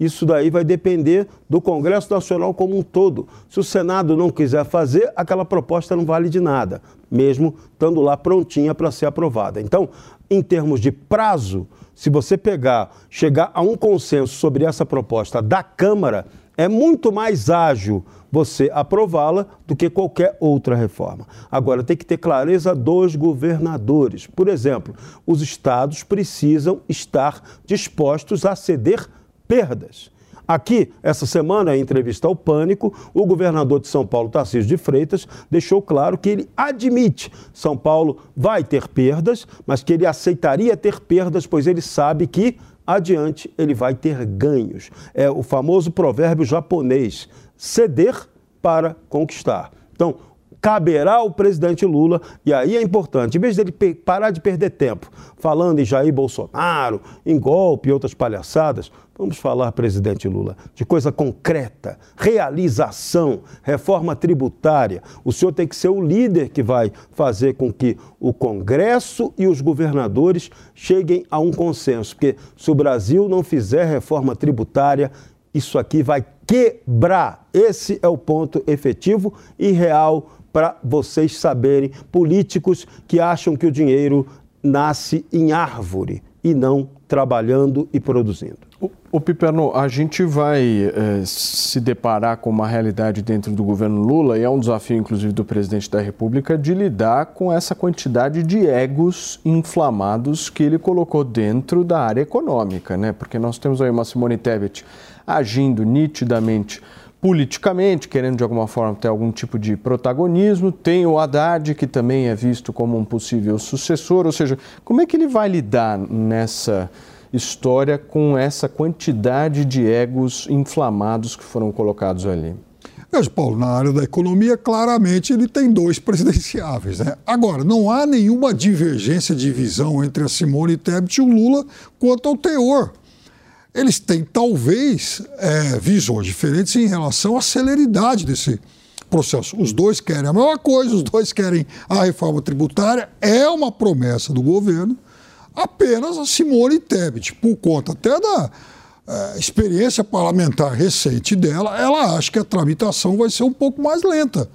Speaker 5: isso daí vai depender do Congresso Nacional como um todo. Se o Senado não quiser fazer, aquela proposta não vale de nada, mesmo estando lá prontinha para ser aprovada. Então, em termos de prazo, se você pegar, chegar a um consenso sobre essa proposta da Câmara, é muito mais ágil você aprová-la do que qualquer outra reforma. Agora, tem que ter clareza dos governadores. Por exemplo, os estados precisam estar dispostos a ceder perdas. Aqui, essa semana, em entrevista ao Pânico, o governador de São Paulo, Tarcísio de Freitas, deixou claro que ele admite São Paulo vai ter perdas, mas que ele aceitaria ter perdas, pois ele sabe que adiante ele vai ter ganhos. É o famoso provérbio japonês: ceder para conquistar. Então, caberá ao presidente Lula, e aí é importante, em vez dele parar de perder tempo falando em Jair Bolsonaro, em golpe e outras palhaçadas, vamos falar, presidente Lula, de coisa concreta, realização, reforma tributária. O senhor tem que ser o líder que vai fazer com que o Congresso e os governadores cheguem a um consenso, porque se o Brasil não fizer reforma tributária, isso aqui vai quebrar. Esse é o ponto efetivo e real para vocês saberem, políticos que acham que o dinheiro nasce em árvore e não trabalhando e produzindo.
Speaker 2: O, Piperno, a gente vai eh, se deparar com uma realidade dentro do governo Lula e é um desafio, inclusive, do presidente da República de lidar com essa quantidade de egos inflamados que ele colocou dentro da área econômica, né? Porque nós temos aí uma Simone Tebet agindo nitidamente politicamente, querendo de alguma forma ter algum tipo de protagonismo. Tem o Haddad, que também é visto como um possível sucessor, ou seja, como é que ele vai lidar nessa história com essa quantidade de egos inflamados que foram colocados ali?
Speaker 4: Veja, Paulo, na área da economia, claramente ele tem dois presidenciáveis. Né? Agora, não há nenhuma divergência de visão entre a Simone Tebet e o Lula quanto ao teor. Eles têm, talvez, é, visões diferentes em relação à celeridade desse processo. Os dois querem a mesma coisa, os dois querem a reforma tributária, é uma promessa do governo. Apenas a Simone Tebet, por conta até da é, experiência parlamentar recente dela, ela acha que a tramitação vai ser um pouco mais lenta.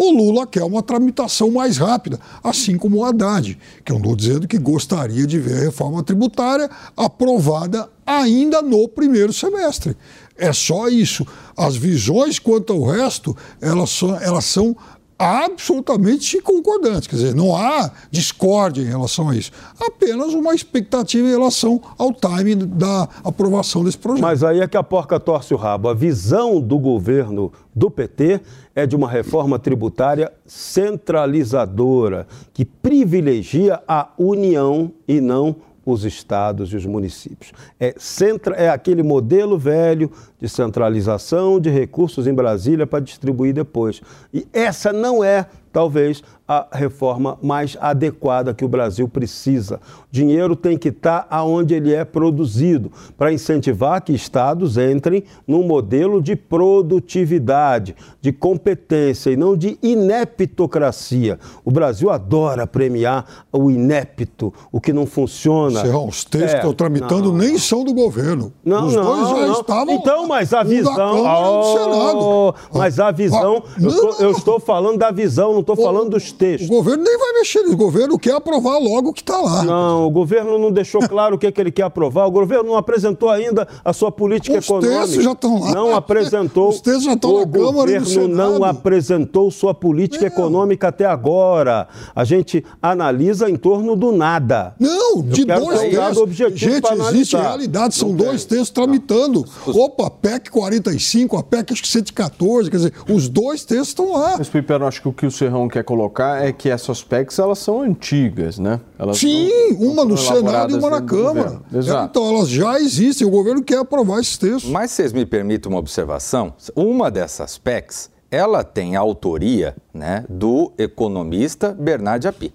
Speaker 4: O Lula quer uma tramitação mais rápida, assim como o Haddad, que estou dizendo que gostaria de ver a reforma tributária aprovada ainda no primeiro semestre. É só isso. As visões quanto ao resto, elas são, elas são absolutamente concordantes. Quer dizer, não há discórdia em relação a isso. Apenas uma expectativa em relação ao timing da aprovação desse projeto.
Speaker 5: Mas aí é que a porca torce o rabo. A visão do governo do PT é de uma reforma tributária centralizadora, que privilegia a união e não os estados e os municípios. É, centra, é aquele modelo velho de centralização de recursos em Brasília para distribuir depois. E essa não é, talvez, a reforma mais adequada que o Brasil precisa. O dinheiro tem que estar aonde ele é produzido, para incentivar que estados entrem num modelo de produtividade, de competência e não de ineptocracia. O Brasil adora premiar o inepto, o que não funciona.
Speaker 4: Serrão, os textos é, que estão tramitando não, nem são do governo.
Speaker 5: Não, os
Speaker 4: não,
Speaker 5: dois já
Speaker 4: não. estavam.
Speaker 5: Então, mas a visão. Oh, mas a visão. Ah, eu, tô, eu, estou falando da visão, não estou falando dos textos.
Speaker 4: O governo nem vai mexer nisso. O governo quer aprovar logo o que está lá.
Speaker 5: Não, o governo não deixou claro o que, é que ele quer aprovar. O governo não apresentou ainda a sua política
Speaker 4: Os
Speaker 5: econômica.
Speaker 4: Os textos já estão lá.
Speaker 5: Não apresentou.
Speaker 4: Os textos já estão
Speaker 5: o
Speaker 4: na Câmara e no
Speaker 5: governo não apresentou sua política é. econômica até agora. A gente analisa em torno do nada.
Speaker 4: Não, de dois textos. Gente, existe realidade. São dois textos tramitando. Opa, PEC 45, a PEC acho que 114. Quer dizer, os dois textos estão lá.
Speaker 2: Mas, Piper, acho que o que o Serrão quer colocar é que essas PECs elas são antigas, né? Elas
Speaker 4: Sim, não, uma no Senado e uma na Câmara. Então, elas já existem, o governo quer aprovar esses textos.
Speaker 6: Mas vocês me permitem uma observação? Uma dessas PECs, ela tem a autoria né, do economista Bernard Api,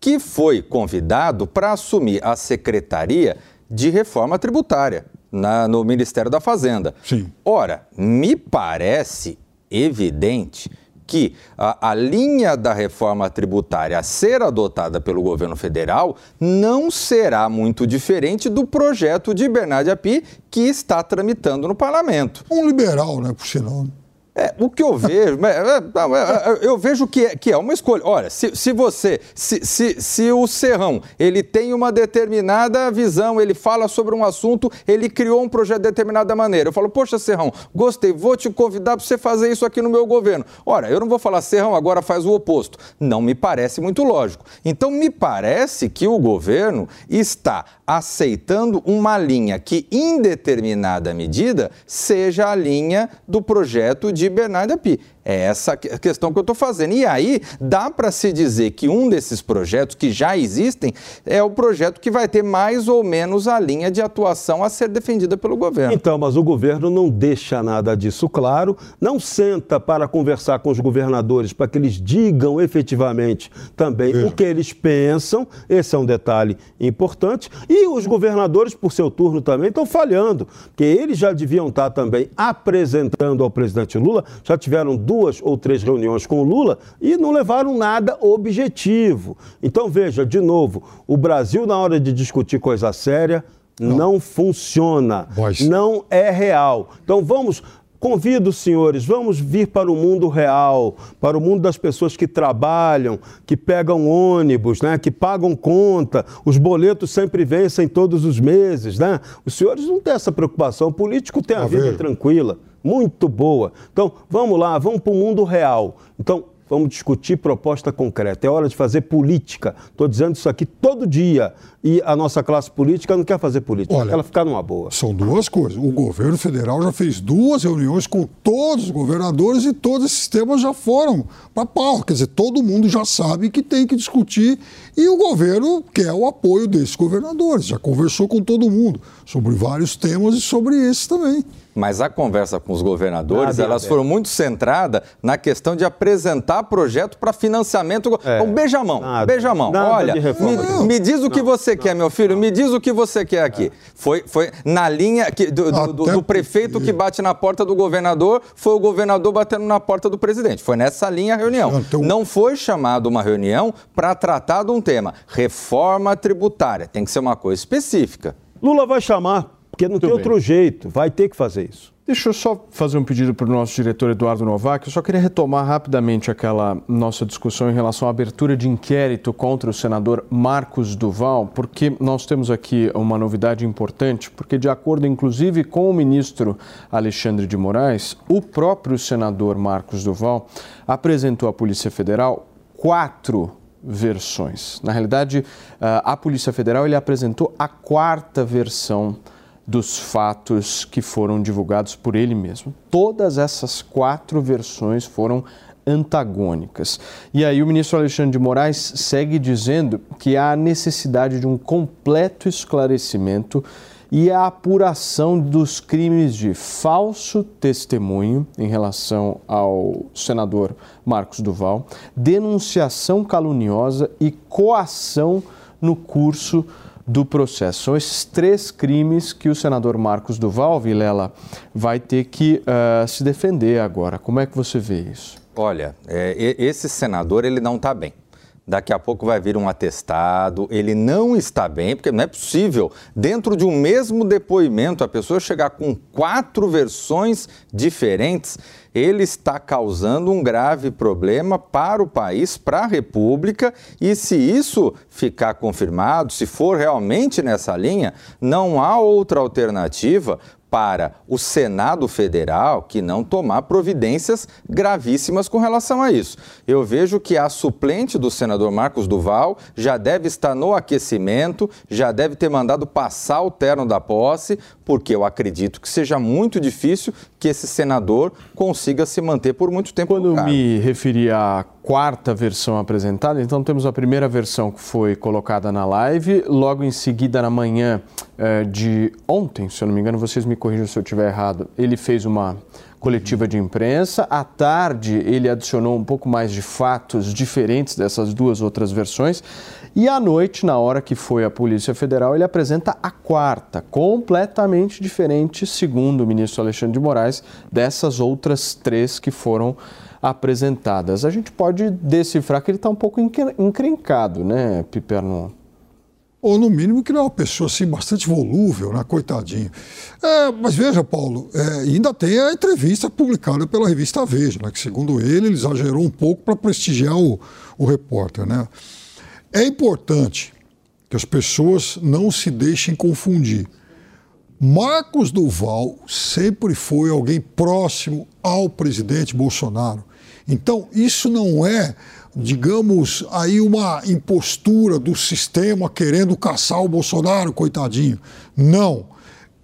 Speaker 6: que foi convidado para assumir a Secretaria de Reforma Tributária na, no Ministério da Fazenda.
Speaker 4: Sim.
Speaker 6: Ora, me parece evidente que a, a, linha da reforma tributária a ser adotada pelo governo federal não será muito diferente do projeto de Bernardo Api que está tramitando no parlamento.
Speaker 4: Um liberal, né, por sinal.
Speaker 6: É, o que eu vejo, é, é, é, eu vejo que é, que é uma escolha. Olha, se, se você, se, se, se o Serrão, ele tem uma determinada visão, ele fala sobre um assunto, ele criou um projeto de determinada maneira. Eu falo, poxa, Serrão, gostei, vou te convidar para você fazer isso aqui no meu governo. Ora, eu não vou falar, Serrão, agora faz o oposto. Não me parece muito lógico. Então, me parece que o governo está aceitando uma linha que, em determinada medida, seja a linha do projeto de Bernardo Api. É essa questão que eu estou fazendo. E aí, dá para se dizer que um desses projetos que já existem é o projeto que vai ter mais ou menos a linha de atuação a ser defendida pelo governo.
Speaker 5: Então, mas o governo não deixa nada disso claro, não senta para conversar com os governadores para que eles digam efetivamente também é. o que eles pensam. Esse é um detalhe importante. E os governadores, por seu turno, também estão falhando, porque eles já deviam estar também apresentando ao presidente Lula, já tiveram duas duas ou três reuniões com o Lula e não levaram nada objetivo. Então, veja, de novo, o Brasil, na hora de discutir coisa séria, não, não funciona, não é real. Então, vamos. Convido os senhores, vamos vir para o mundo real, para o mundo das pessoas que trabalham, que pegam ônibus, né, que pagam conta, os boletos sempre vencem todos os meses. Né? Os senhores não têm essa preocupação, o político tem a tá vida tranquila muito boa. Então, vamos lá, vamos para o mundo real. Então, vamos discutir proposta concreta. É hora de fazer política. Estou dizendo isso aqui todo dia. e a nossa classe política não quer fazer política,
Speaker 4: Olha,
Speaker 5: ela ficar numa boa.
Speaker 4: São duas coisas. O governo federal já fez duas reuniões com todos os governadores e todos esses temas já foram para pau. Quer dizer, todo mundo já sabe que tem que discutir e o governo quer o apoio desses governadores. Já conversou com todo mundo sobre vários temas e sobre esse também.
Speaker 6: Mas a conversa com os governadores,
Speaker 5: Nada,
Speaker 6: elas foram muito centradas na questão de apresentar projeto para financiamento.
Speaker 5: É.
Speaker 6: Um beijamão,
Speaker 5: Nada.
Speaker 6: beijamão.
Speaker 5: Nada
Speaker 6: Olha, me, me diz o que você quer, meu filho, me diz o que você quer aqui. Foi, foi na linha que- do, do- do- do prefeito que bate na porta do governador, foi o governador batendo na porta do presidente. Foi nessa linha a reunião.
Speaker 4: Então-
Speaker 6: Não foi chamado uma reunião para tratar de um tema. Reforma tributária. Tem que ser uma coisa específica.
Speaker 5: Lula vai chamar, porque não tem
Speaker 2: bem.
Speaker 5: outro jeito, vai ter que fazer isso.
Speaker 2: Deixa eu só fazer um pedido para o nosso diretor Eduardo Novak. Eu só queria retomar rapidamente aquela nossa discussão em relação à abertura de inquérito contra o senador Marcos Duval, porque nós temos aqui uma novidade importante, porque de acordo inclusive com o ministro Alexandre de Moraes, o próprio senador Marcos Duval apresentou à Polícia Federal quatro versões. Na realidade, ah, a Polícia Federal ele apresentou a quarta versão dos fatos que foram divulgados por ele mesmo. Todas essas quatro versões foram antagônicas. E aí o ministro Alexandre de Moraes segue dizendo que há necessidade de um completo esclarecimento e a apuração dos crimes de falso testemunho em relação ao senador Marcos Duval, denunciação caluniosa e coação no curso do processo. São esses três crimes que o senador Marcos Duval, Vilela, vai ter que ah, se defender agora. Como é que você vê isso?
Speaker 6: Olha, é, esse senador ele não está bem. Daqui a pouco vai vir um atestado, ele não está bem, porque não é possível, dentro de um mesmo depoimento, a pessoa chegar com quatro versões diferentes. Ele está causando um grave problema para o país, para a República, e se isso ficar confirmado, se for realmente nessa linha, não há outra alternativa para o Senado Federal que não tomar providências gravíssimas com relação a isso. Eu vejo que a suplente do senador Marcos Duval já deve estar no aquecimento, já deve ter mandado passar o terno da posse, porque eu acredito que seja muito difícil que esse senador consiga se manter por muito tempo
Speaker 2: Quando me referi à quarta versão apresentada, então temos a primeira versão que foi colocada na live, logo em seguida, na manhã de ontem, se eu não me engano, vocês me corrijam se eu estiver errado, ele fez uma coletiva de imprensa. À tarde, ele adicionou um pouco mais de fatos diferentes dessas duas outras versões. E à noite, na hora que foi a Polícia Federal, ele apresenta a quarta, completamente diferente, segundo o ministro Alexandre de Moraes, dessas outras três que foram apresentadas. A gente pode decifrar que ele está um pouco encre- encrencado, né, Piperno?
Speaker 4: Ou no mínimo que ele é uma pessoa assim bastante volúvel, né? Coitadinho. É, mas veja, Paulo, é, ainda tem a entrevista publicada pela revista Veja, né? Que segundo ele, ele exagerou um pouco para prestigiar o, o repórter, né? É importante que as pessoas não se deixem confundir. Marcos Duval sempre foi alguém próximo ao presidente Bolsonaro. Então, isso não é, digamos, aí uma impostura do sistema querendo caçar o Bolsonaro, coitadinho. Não.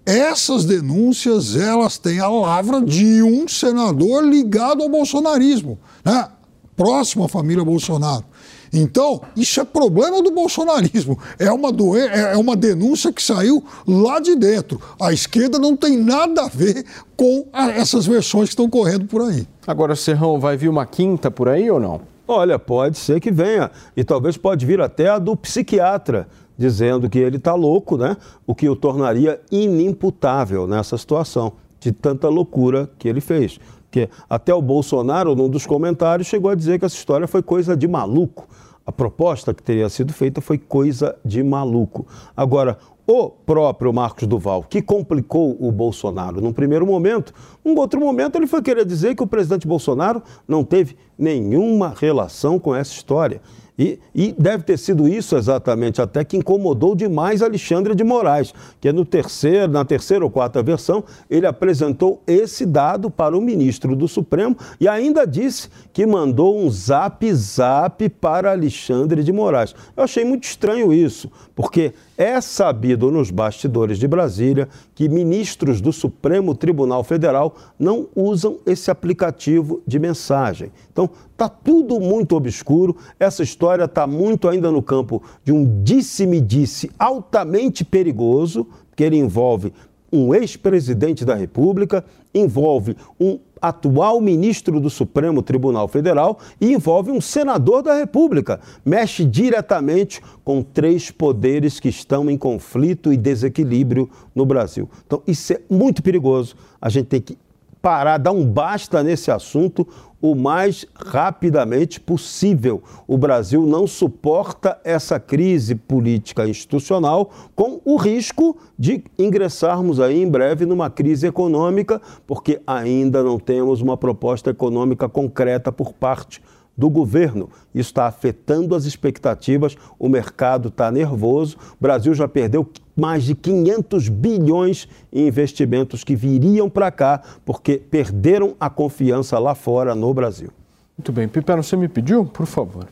Speaker 4: Essas denúncias, elas têm a lavra de um senador ligado ao bolsonarismo, né? próximo à família Bolsonaro. Então, isso é problema do bolsonarismo. É uma, doen é uma denúncia que saiu lá de dentro. A esquerda não tem nada a ver com essas versões que estão correndo por aí.
Speaker 2: Agora, Serrão, vai vir uma quinta por aí ou não?
Speaker 5: Olha, pode ser que venha. E talvez pode vir até a do psiquiatra, dizendo que ele está louco, né? O que o tornaria inimputável nessa situação, de tanta loucura que ele fez. Porque até o Bolsonaro, num dos comentários, chegou a dizer que essa história foi coisa de maluco. A proposta que teria sido feita foi coisa de maluco. Agora, o próprio Marcos Duval, que complicou o Bolsonaro num primeiro momento, num outro momento ele foi querer dizer que o presidente Bolsonaro não teve nenhuma relação com essa história. E, e, deve ter sido isso exatamente até que incomodou demais Alexandre de Moraes, que no terceiro, na terceira ou quarta versão, ele apresentou esse dado para o ministro do Supremo e ainda disse que mandou um zap zap para Alexandre de Moraes. Eu achei muito estranho isso, porque é sabido nos bastidores de Brasília que ministros do Supremo Tribunal Federal não usam esse aplicativo de mensagem. Então, está tudo muito obscuro, essa história está muito ainda no campo de um disse-me-disse altamente perigoso, que ele envolve um ex-presidente da República, envolve um atual ministro do Supremo Tribunal Federal e envolve um senador da República. Mexe diretamente com três poderes que estão em conflito e desequilíbrio no Brasil. Então, isso é muito perigoso. A gente tem que parar, dar um basta nesse assunto o mais rapidamente possível. O Brasil não suporta essa crise política institucional com o risco de ingressarmos aí em breve numa crise econômica, porque ainda não temos uma proposta econômica concreta por parte do governo. Isso está afetando as expectativas, o mercado está nervoso. O Brasil já perdeu mais de 500 bilhões em investimentos que viriam para cá porque perderam a confiança lá fora no Brasil.
Speaker 2: Muito bem. Pipero, você me pediu? Por favor.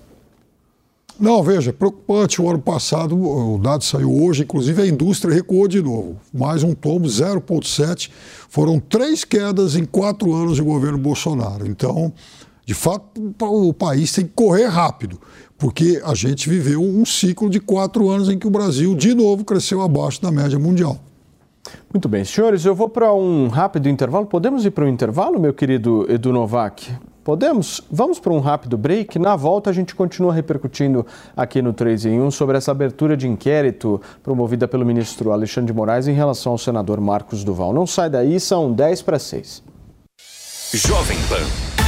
Speaker 4: Não, veja, preocupante. O ano passado, o dado saiu hoje, inclusive a indústria recuou de novo. Mais um tombo, 0,7. Foram três quedas em quatro anos de governo Bolsonaro. Então, de fato, o país tem que correr rápido, porque a gente viveu um ciclo de quatro anos em que o Brasil, de novo, cresceu abaixo da média mundial.
Speaker 2: Muito bem, senhores, eu vou para um rápido intervalo. Podemos ir para um intervalo, meu querido Edu Novak? Podemos? Vamos para um rápido break. Na volta, a gente continua repercutindo aqui no 3 em 1 sobre essa abertura de inquérito promovida pelo ministro Alexandre de Moraes em relação ao senador Marcos Duval. Não sai daí, são 10 para 6.
Speaker 8: Jovem Pan.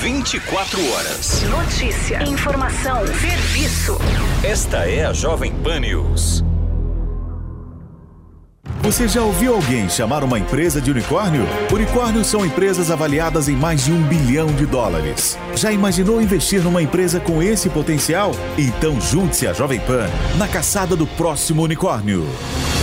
Speaker 8: 24 horas.
Speaker 9: Notícia, informação, serviço.
Speaker 8: Esta é a Jovem Pan News.
Speaker 10: Você já ouviu alguém chamar uma empresa de unicórnio? Unicórnios são empresas avaliadas em mais de um bilhão de dólares. Já imaginou investir numa empresa com esse potencial? Então junte-se à Jovem Pan na caçada do próximo unicórnio.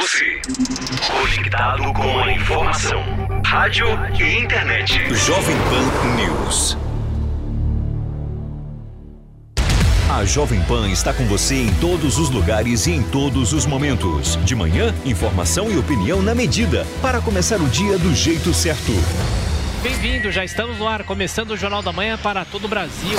Speaker 8: Você, conectado com a informação. Rádio e internet. Jovem Pan News. A Jovem Pan está com você em todos os lugares e em todos os momentos. De manhã, informação e opinião na medida, para começar o dia do jeito certo.
Speaker 11: Bem-vindo, já estamos no ar, começando o Jornal da Manhã para todo o Brasil.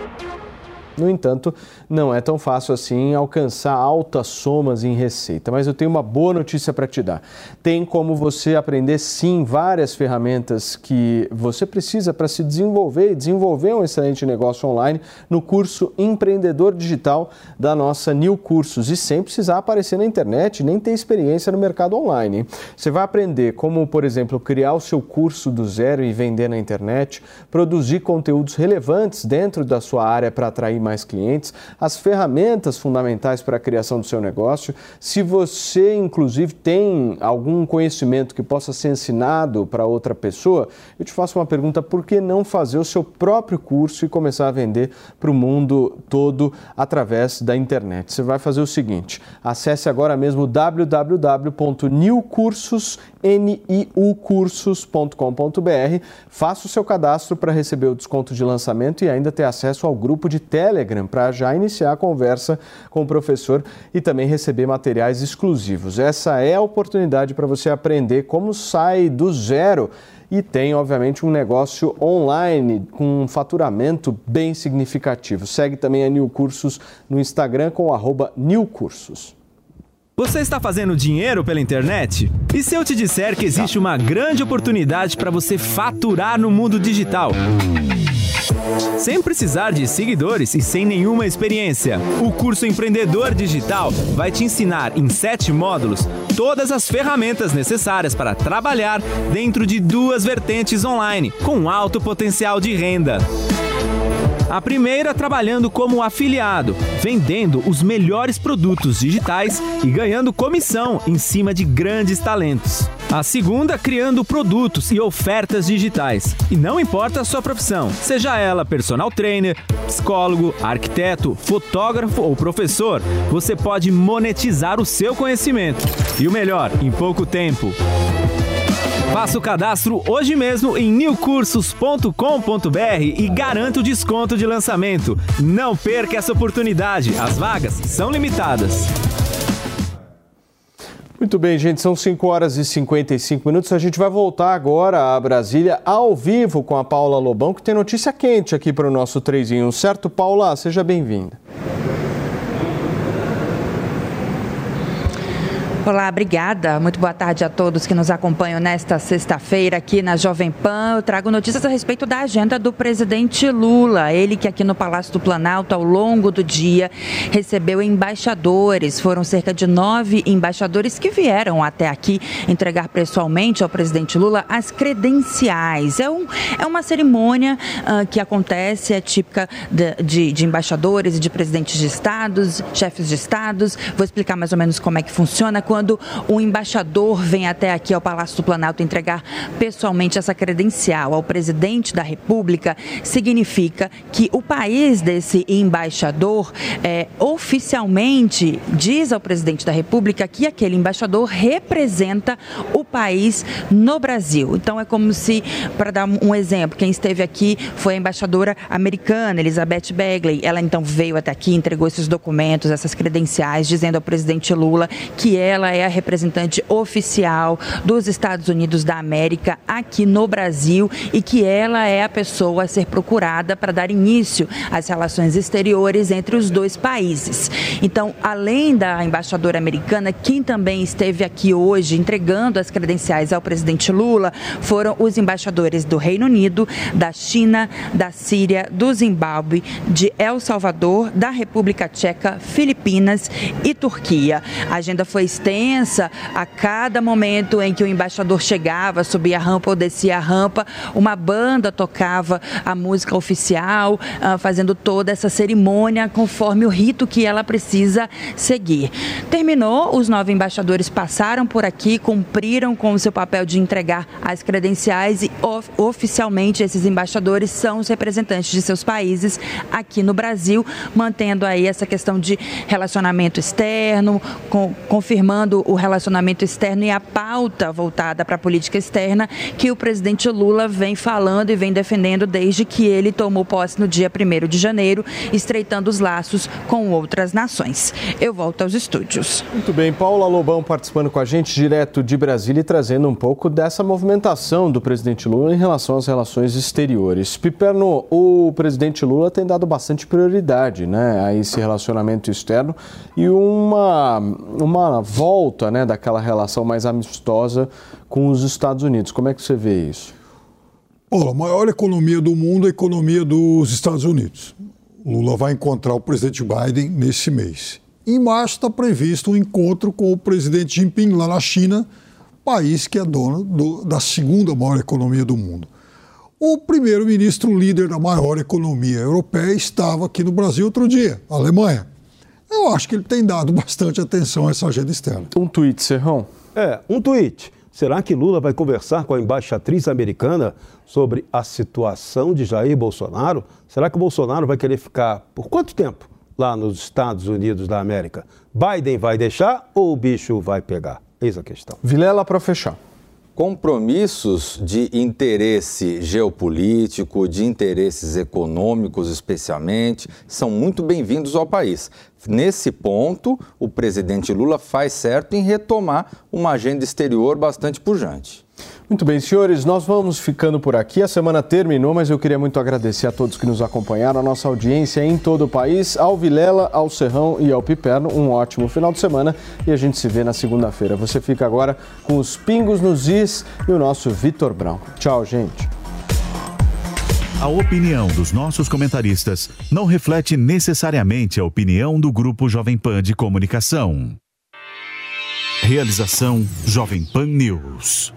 Speaker 2: No entanto, não é tão fácil assim alcançar altas somas em receita. Mas eu tenho uma boa notícia para te dar. Tem como você aprender sim várias ferramentas que você precisa para se desenvolver e desenvolver um excelente negócio online no curso Empreendedor Digital da nossa New Cursos e sem precisar aparecer na internet nem ter experiência no mercado online. Você vai aprender como, por exemplo, criar o seu curso do zero e vender na internet, produzir conteúdos relevantes dentro da sua área para atrair mais clientes, as ferramentas fundamentais para a criação do seu negócio. Se você, inclusive, tem algum conhecimento que possa ser ensinado para outra pessoa, eu te faço uma pergunta: por que não fazer o seu próprio curso e começar a vender para o mundo todo através da internet? Você vai fazer o seguinte: acesse agora mesmo www.newcursos.com.br, faça o seu cadastro para receber o desconto de lançamento e ainda ter acesso ao grupo de Telegram para já iniciar a conversa com o professor e também receber materiais exclusivos. Essa é a oportunidade para você aprender como sai do zero e tem, obviamente, um negócio online com um faturamento bem significativo. Segue também a New Cursos no Instagram com arroba New Cursos.
Speaker 1: Você está fazendo dinheiro pela internet? E se eu te disser que existe uma grande oportunidade para você faturar no mundo digital? Sem precisar de seguidores e sem nenhuma experiência. O curso Empreendedor Digital vai te ensinar em sete módulos todas as ferramentas necessárias para trabalhar dentro de duas vertentes online com alto potencial de renda. A primeira trabalhando como afiliado, vendendo os melhores produtos digitais e ganhando comissão em cima de grandes talentos. A segunda, criando produtos e ofertas digitais. E não importa a sua profissão, seja ela personal trainer, psicólogo, arquiteto, fotógrafo ou professor, você pode monetizar o seu conhecimento. E o melhor, em pouco tempo. Faça o cadastro hoje mesmo em newcursos.com.br e garanta o desconto de lançamento. Não perca essa oportunidade, as vagas são limitadas.
Speaker 2: Muito bem, gente, são 5 horas e 55 minutos. A gente vai voltar agora a Brasília ao vivo com a Paula Lobão, que tem notícia quente aqui para o nosso 3 em 1. Certo, Paula? Seja bem-vinda.
Speaker 12: Olá, obrigada. Muito boa tarde a todos que nos acompanham nesta sexta-feira aqui na Jovem Pan. Eu trago notícias a respeito da agenda do presidente Lula. Ele que aqui no Palácio do Planalto, ao longo do dia, recebeu embaixadores. Foram cerca de nove embaixadores que vieram até aqui entregar pessoalmente ao presidente Lula as credenciais. É, um, é uma cerimônia uh, que acontece, é típica de, de, de embaixadores e de presidentes de estados, chefes de estados. Vou explicar mais ou menos como é que funciona quando o embaixador vem até aqui ao Palácio do Planalto entregar pessoalmente essa credencial ao presidente da República, significa que o país desse embaixador é, oficialmente diz ao presidente da República que aquele embaixador representa o país no Brasil. Então é como se, para dar um exemplo, quem esteve aqui foi a embaixadora americana, Elizabeth Begley. Ela então veio até aqui, entregou esses documentos, essas credenciais, dizendo ao presidente Lula que ela é a representante oficial dos Estados Unidos da América aqui no Brasil e que ela é a pessoa a ser procurada para dar início às relações exteriores entre os dois países. Então, além da embaixadora americana, quem também esteve aqui hoje entregando as credenciais ao presidente Lula foram os embaixadores do Reino Unido, da China, da Síria, do Zimbábue, de El Salvador, da República Tcheca, Filipinas e Turquia. A agenda foi extensa. A cada momento em que o embaixador chegava, subia a rampa ou descia a rampa, uma banda tocava a música oficial, uh, fazendo toda essa cerimônia conforme o rito que ela precisa seguir. Terminou, os nove embaixadores passaram por aqui, cumpriram com o seu papel de entregar as credenciais e of oficialmente esses embaixadores são os representantes de seus países aqui no Brasil, mantendo aí essa questão de relacionamento externo, com, confirmando o relacionamento externo e a pauta voltada para a política externa que o presidente Lula vem falando e vem defendendo desde que ele tomou posse no dia 1 de janeiro, estreitando os laços com outras nações. Eu volto aos estúdios.
Speaker 2: Muito bem, Paula Lobão participando com a gente direto de Brasília e trazendo um pouco dessa movimentação do presidente Lula em relação às relações exteriores. Piperno, o presidente Lula tem dado bastante prioridade né, a esse relacionamento externo e uma, uma volta né, daquela relação mais amistosa com os Estados Unidos. Como é que você vê isso?
Speaker 4: Olha, a maior economia do mundo é a economia dos Estados Unidos. Lula vai encontrar o presidente Biden nesse mês. Em março está previsto um encontro com o presidente Jinping lá na China, país que é dono do, da segunda maior economia do mundo. O primeiro-ministro líder da maior economia europeia estava aqui no Brasil outro dia, Alemanha. Eu acho que ele tem dado bastante atenção a essa agenda externa.
Speaker 2: Um tweet, Serrão.
Speaker 5: É, um tweet. Será que Lula vai conversar com a embaixatriz americana sobre a situação de Jair Bolsonaro? Será que o Bolsonaro vai querer ficar por quanto tempo lá nos Estados Unidos da América? Biden vai deixar ou o bicho vai pegar? Eis a questão.
Speaker 2: Vilela para fechar.
Speaker 6: Compromissos de interesse geopolítico, de interesses econômicos especialmente, são muito bem-vindos ao país. Nesse ponto, o presidente Lula faz certo em retomar uma agenda exterior bastante pujante.
Speaker 2: Muito bem, senhores, nós vamos ficando por aqui. A semana terminou, mas eu queria muito agradecer a todos que nos acompanharam, a nossa audiência em todo o país, ao Vilela, ao Serrão e ao Piperno. Um ótimo final de semana e a gente se vê na segunda-feira. Você fica agora com os pingos nos is e o nosso Vitor Brown. Tchau, gente.
Speaker 10: A opinião dos nossos comentaristas não reflete necessariamente a opinião do Grupo Jovem Pan de Comunicação. Realização Jovem Pan News.